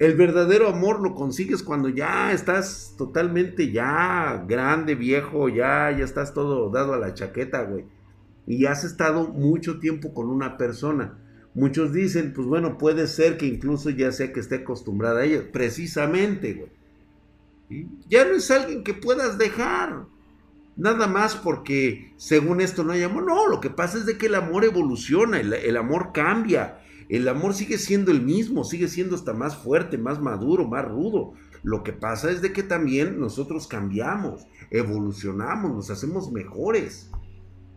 [SPEAKER 1] El verdadero amor lo consigues cuando ya estás totalmente ya grande, viejo, ya, ya estás todo dado a la chaqueta, güey. Y has estado mucho tiempo con una persona. Muchos dicen, pues bueno, puede ser que incluso ya sea que esté acostumbrada a ella. Precisamente, güey. Ya no es alguien que puedas dejar. Nada más porque según esto no hay amor. No, lo que pasa es de que el amor evoluciona, el amor cambia el amor sigue siendo el mismo, sigue siendo hasta más fuerte, más maduro, más rudo. Lo que pasa es de que también nosotros cambiamos, evolucionamos, nos hacemos mejores.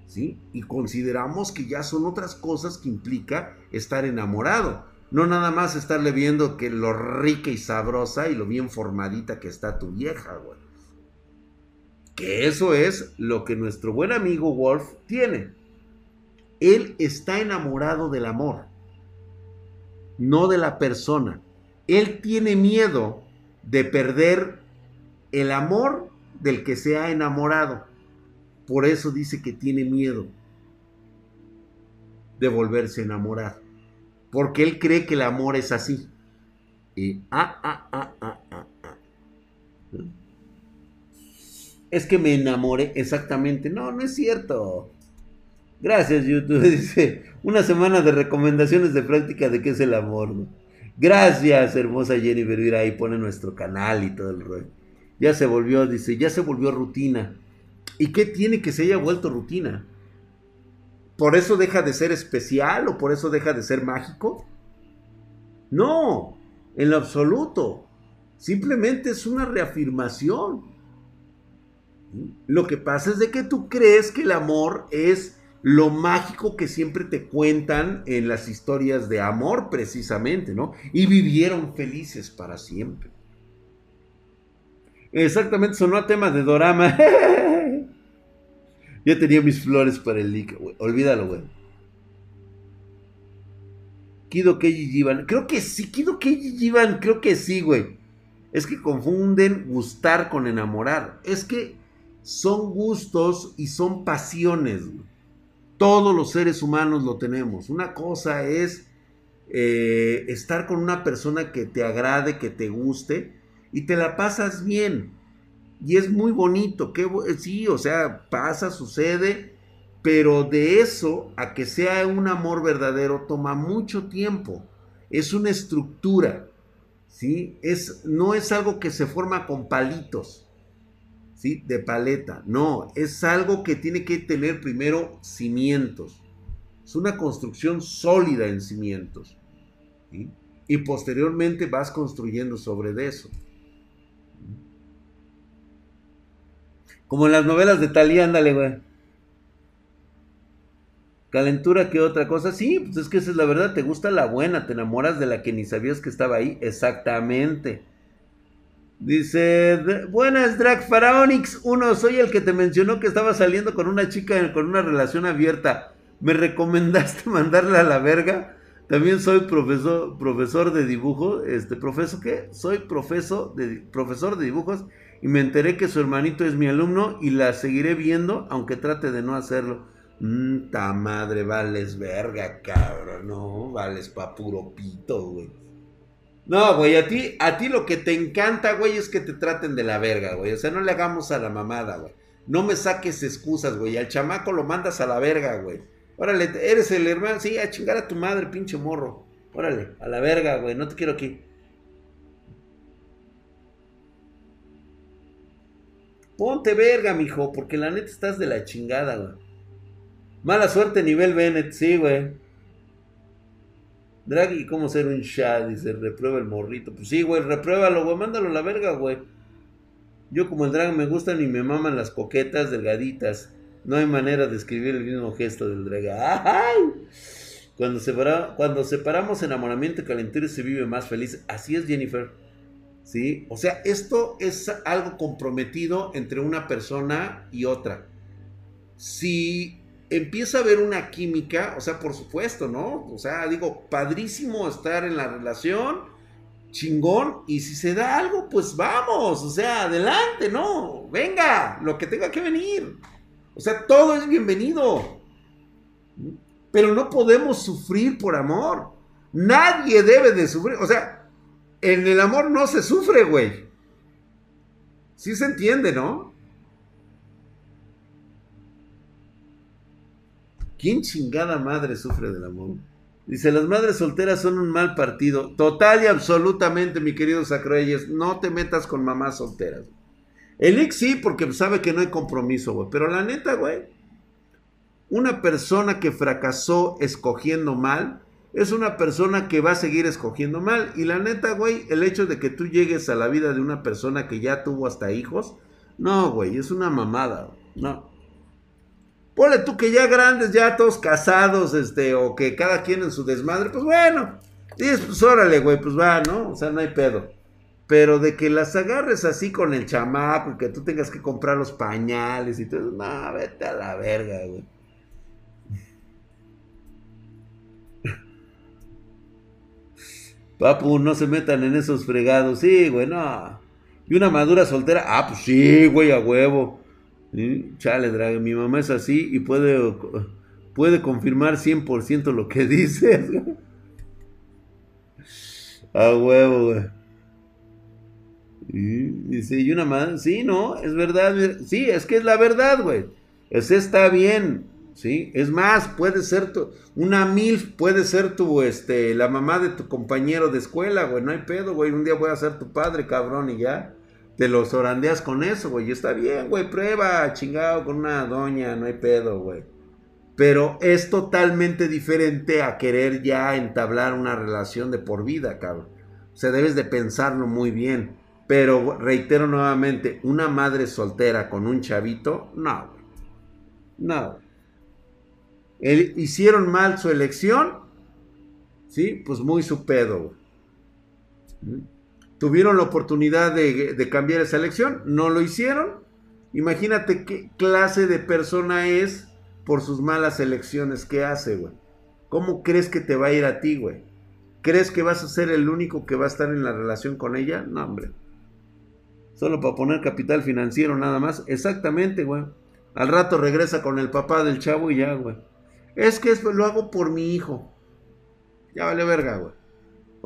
[SPEAKER 1] ¿Sí? Y consideramos que ya son otras cosas que implica estar enamorado. No nada más estarle viendo que lo rica y sabrosa y lo bien formadita que está tu vieja, güey. Que eso es lo que nuestro buen amigo Wolf tiene. Él está enamorado del amor no de la persona. Él tiene miedo de perder el amor del que se ha enamorado. Por eso dice que tiene miedo de volverse a enamorar. Porque él cree que el amor es así. Y ah, ah, ah, ah, ah, ah. Es que me enamoré exactamente. No, no es cierto. Gracias, YouTube. Dice, una semana de recomendaciones de práctica de qué es el amor. Gracias, hermosa Jennifer. Mira, ahí pone nuestro canal y todo el rollo. Ya se volvió, dice, ya se volvió rutina. ¿Y qué tiene que se haya vuelto rutina? ¿Por eso deja de ser especial o por eso deja de ser mágico? No, en lo absoluto. Simplemente es una reafirmación. Lo que pasa es de que tú crees que el amor es lo mágico que siempre te cuentan en las historias de amor precisamente, ¿no? Y vivieron felices para siempre. Exactamente, sonó a tema de Dorama. Ya tenía mis flores para el leak, güey. Olvídalo, güey. Kido Keiji Jivan. Creo que sí, Kido Keiji Jivan. Creo que sí, güey. Es que confunden gustar con enamorar. Es que son gustos y son pasiones, güey. Todos los seres humanos lo tenemos. Una cosa es eh, estar con una persona que te agrade, que te guste y te la pasas bien. Y es muy bonito. Que, sí, o sea, pasa, sucede. Pero de eso a que sea un amor verdadero toma mucho tiempo. Es una estructura. ¿sí? Es, no es algo que se forma con palitos. De paleta. No, es algo que tiene que tener primero cimientos. Es una construcción sólida en cimientos. Y posteriormente vas construyendo sobre de eso. Como en las novelas de Talía, ándale, güey. Calentura que otra cosa. Sí, pues es que esa es la verdad. Te gusta la buena, te enamoras de la que ni sabías que estaba ahí. Exactamente. Dice, buenas Drag Faraonix 1, soy el que te mencionó que estaba saliendo con una chica con una relación abierta. ¿Me recomendaste mandarla a la verga? También soy profesor, profesor de dibujo. Este, ¿profesor qué? Soy profesor de, profesor de dibujos y me enteré que su hermanito es mi alumno y la seguiré viendo aunque trate de no hacerlo. Mmm, madre, vales verga, cabrón. No, vales pa' puro pito, güey. No, güey, a ti, a ti lo que te encanta, güey, es que te traten de la verga, güey. O sea, no le hagamos a la mamada, güey. No me saques excusas, güey. Al chamaco lo mandas a la verga, güey. Órale, eres el hermano. Sí, a chingar a tu madre, pinche morro. Órale, a la verga, güey. No te quiero aquí. Ponte verga, mijo, porque la neta estás de la chingada, güey. Mala suerte nivel Bennett, sí, güey. Draghi, ¿cómo ser un Shah? Dice, reprueba el morrito. Pues sí, güey, repruébalo, güey, mándalo a la verga, güey. Yo como el drag me gustan y me maman las coquetas delgaditas. No hay manera de escribir el mismo gesto del drag. ¡Ay! Cuando, cuando separamos enamoramiento y calentura se vive más feliz. Así es, Jennifer. ¿Sí? O sea, esto es algo comprometido entre una persona y otra. Si empieza a haber una química, o sea, por supuesto, ¿no? O sea, digo, padrísimo estar en la relación, chingón, y si se da algo, pues vamos, o sea, adelante, ¿no? Venga, lo que tenga que venir. O sea, todo es bienvenido. Pero no podemos sufrir por amor. Nadie debe de sufrir. O sea, en el amor no se sufre, güey. Sí se entiende, ¿no? ¿Quién chingada madre sufre del amor? Dice, las madres solteras son un mal partido. Total y absolutamente, mi querido Sacreyes, no te metas con mamás solteras. El ex sí, porque sabe que no hay compromiso, güey. Pero la neta, güey, una persona que fracasó escogiendo mal es una persona que va a seguir escogiendo mal. Y la neta, güey, el hecho de que tú llegues a la vida de una persona que ya tuvo hasta hijos, no, güey, es una mamada, no. Ponle tú que ya grandes, ya todos casados, este, o que cada quien en su desmadre, pues bueno, dices, pues órale, güey, pues va, ¿no? O sea, no hay pedo. Pero de que las agarres así con el chamaco y que tú tengas que comprar los pañales y todo, no, vete a la verga, güey. Papu, no se metan en esos fregados. Sí, güey, no. Y una madura soltera. Ah, pues sí, güey, a huevo. Chale, drag. Mi mamá es así y puede, puede confirmar 100% lo que dices. a huevo, güey. Y dice, y una madre. Sí, no, es verdad. Sí, es que es la verdad, güey. Ese está bien. ¿sí? Es más, puede ser tu, una mil, puede ser tu, este, la mamá de tu compañero de escuela, güey, no hay pedo, güey, un día voy a ser tu padre, cabrón, y ya, te los orandeas con eso, güey, y está bien, güey, prueba, chingado, con una doña, no hay pedo, güey. Pero es totalmente diferente a querer ya entablar una relación de por vida, cabrón. O sea, debes de pensarlo muy bien. Pero reitero nuevamente, una madre soltera con un chavito, no. No hicieron mal su elección, ¿sí? Pues muy su pedo. ¿Mm? Tuvieron la oportunidad de, cambiar esa elección, no lo hicieron. Imagínate qué clase de persona es por sus malas elecciones que hace, güey. ¿Cómo crees que te va a ir a ti, güey? ¿Crees que vas a ser el único que va a estar en la relación con ella? No, hombre. Solo para poner capital financiero nada más. Exactamente, güey. Al rato regresa con el papá del chavo y ya, güey. Es que lo hago por mi hijo. Ya vale verga, güey.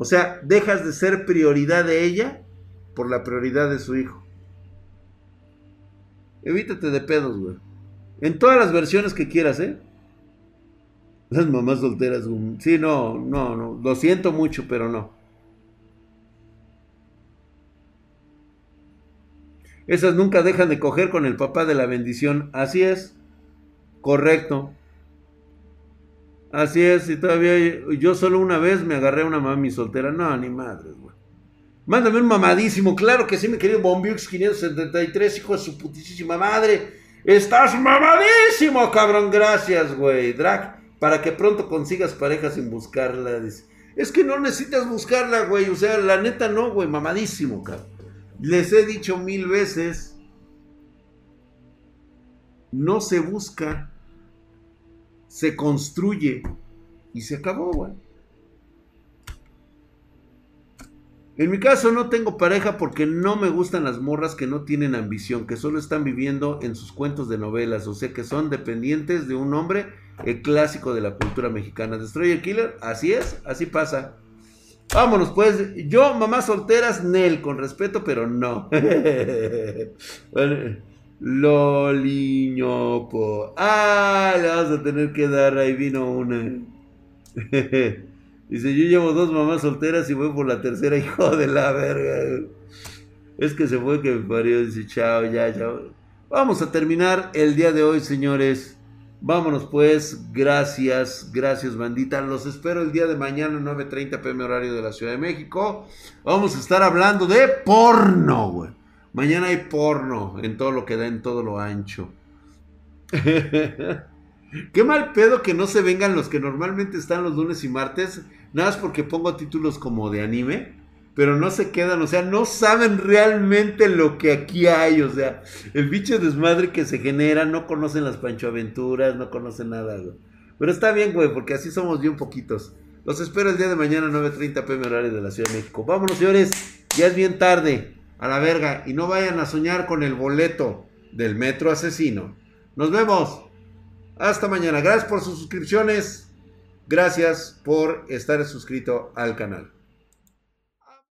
[SPEAKER 1] O sea, dejas de ser prioridad de ella por la prioridad de su hijo. Evítate de pedos, güey. En todas las versiones que quieras, ¿eh? Las mamás solteras, güey. Sí, no, no, no. Lo siento mucho, pero no. Esas nunca dejan de coger con el papá de la bendición. Así es. Correcto. Así es, y todavía yo solo una vez me agarré a una mami soltera. No, ni madre, güey. Mándame un mamadísimo. Claro que sí, mi querido Bombiux 573, hijo de su putísima madre. Estás mamadísimo, cabrón. Gracias, güey. Drag, para que pronto consigas pareja sin buscarla. Es que no necesitas buscarla, güey. O sea, la neta no, güey. Mamadísimo, cabrón. Les he dicho mil veces. No se busca se construye y se acabó, güey. En mi caso no tengo pareja porque no me gustan las morras que no tienen ambición, que solo están viviendo en sus cuentos de novelas, o sea que son dependientes de un hombre, el clásico de la cultura mexicana. Destroyer Killer, así es, así pasa. Vámonos pues, yo mamás solteras, Nel, con respeto, pero no. bueno, Loliñoco. Ah, le vas a tener que dar, ahí vino una. Dice, yo llevo dos mamás solteras y voy por la tercera, hijo de la verga. Es que se fue que me parió, dice, chao, ya, chao. Vamos a terminar el día de hoy, señores. Vámonos pues, gracias, gracias bandita. Los espero el día de mañana, 9.30 pm horario de la Ciudad de México. Vamos a estar hablando de porno, güey. Mañana hay porno en todo lo que da, en todo lo ancho. Qué mal pedo que no se vengan los que normalmente están los lunes y martes, nada más porque pongo títulos como de anime, pero no se quedan, o sea, no saben realmente lo que aquí hay, o sea, el bicho desmadre que se genera, no conocen las Pancho Aventuras, no conocen nada. Pero está bien, güey, porque así somos bien poquitos. Los espero el día de mañana, 9.30 pm horario de la Ciudad de México. Vámonos, señores, ya es bien tarde, a la verga, y no vayan a soñar con el boleto del metro asesino. Nos vemos. Hasta mañana. Gracias por sus suscripciones. Gracias por estar suscrito al canal.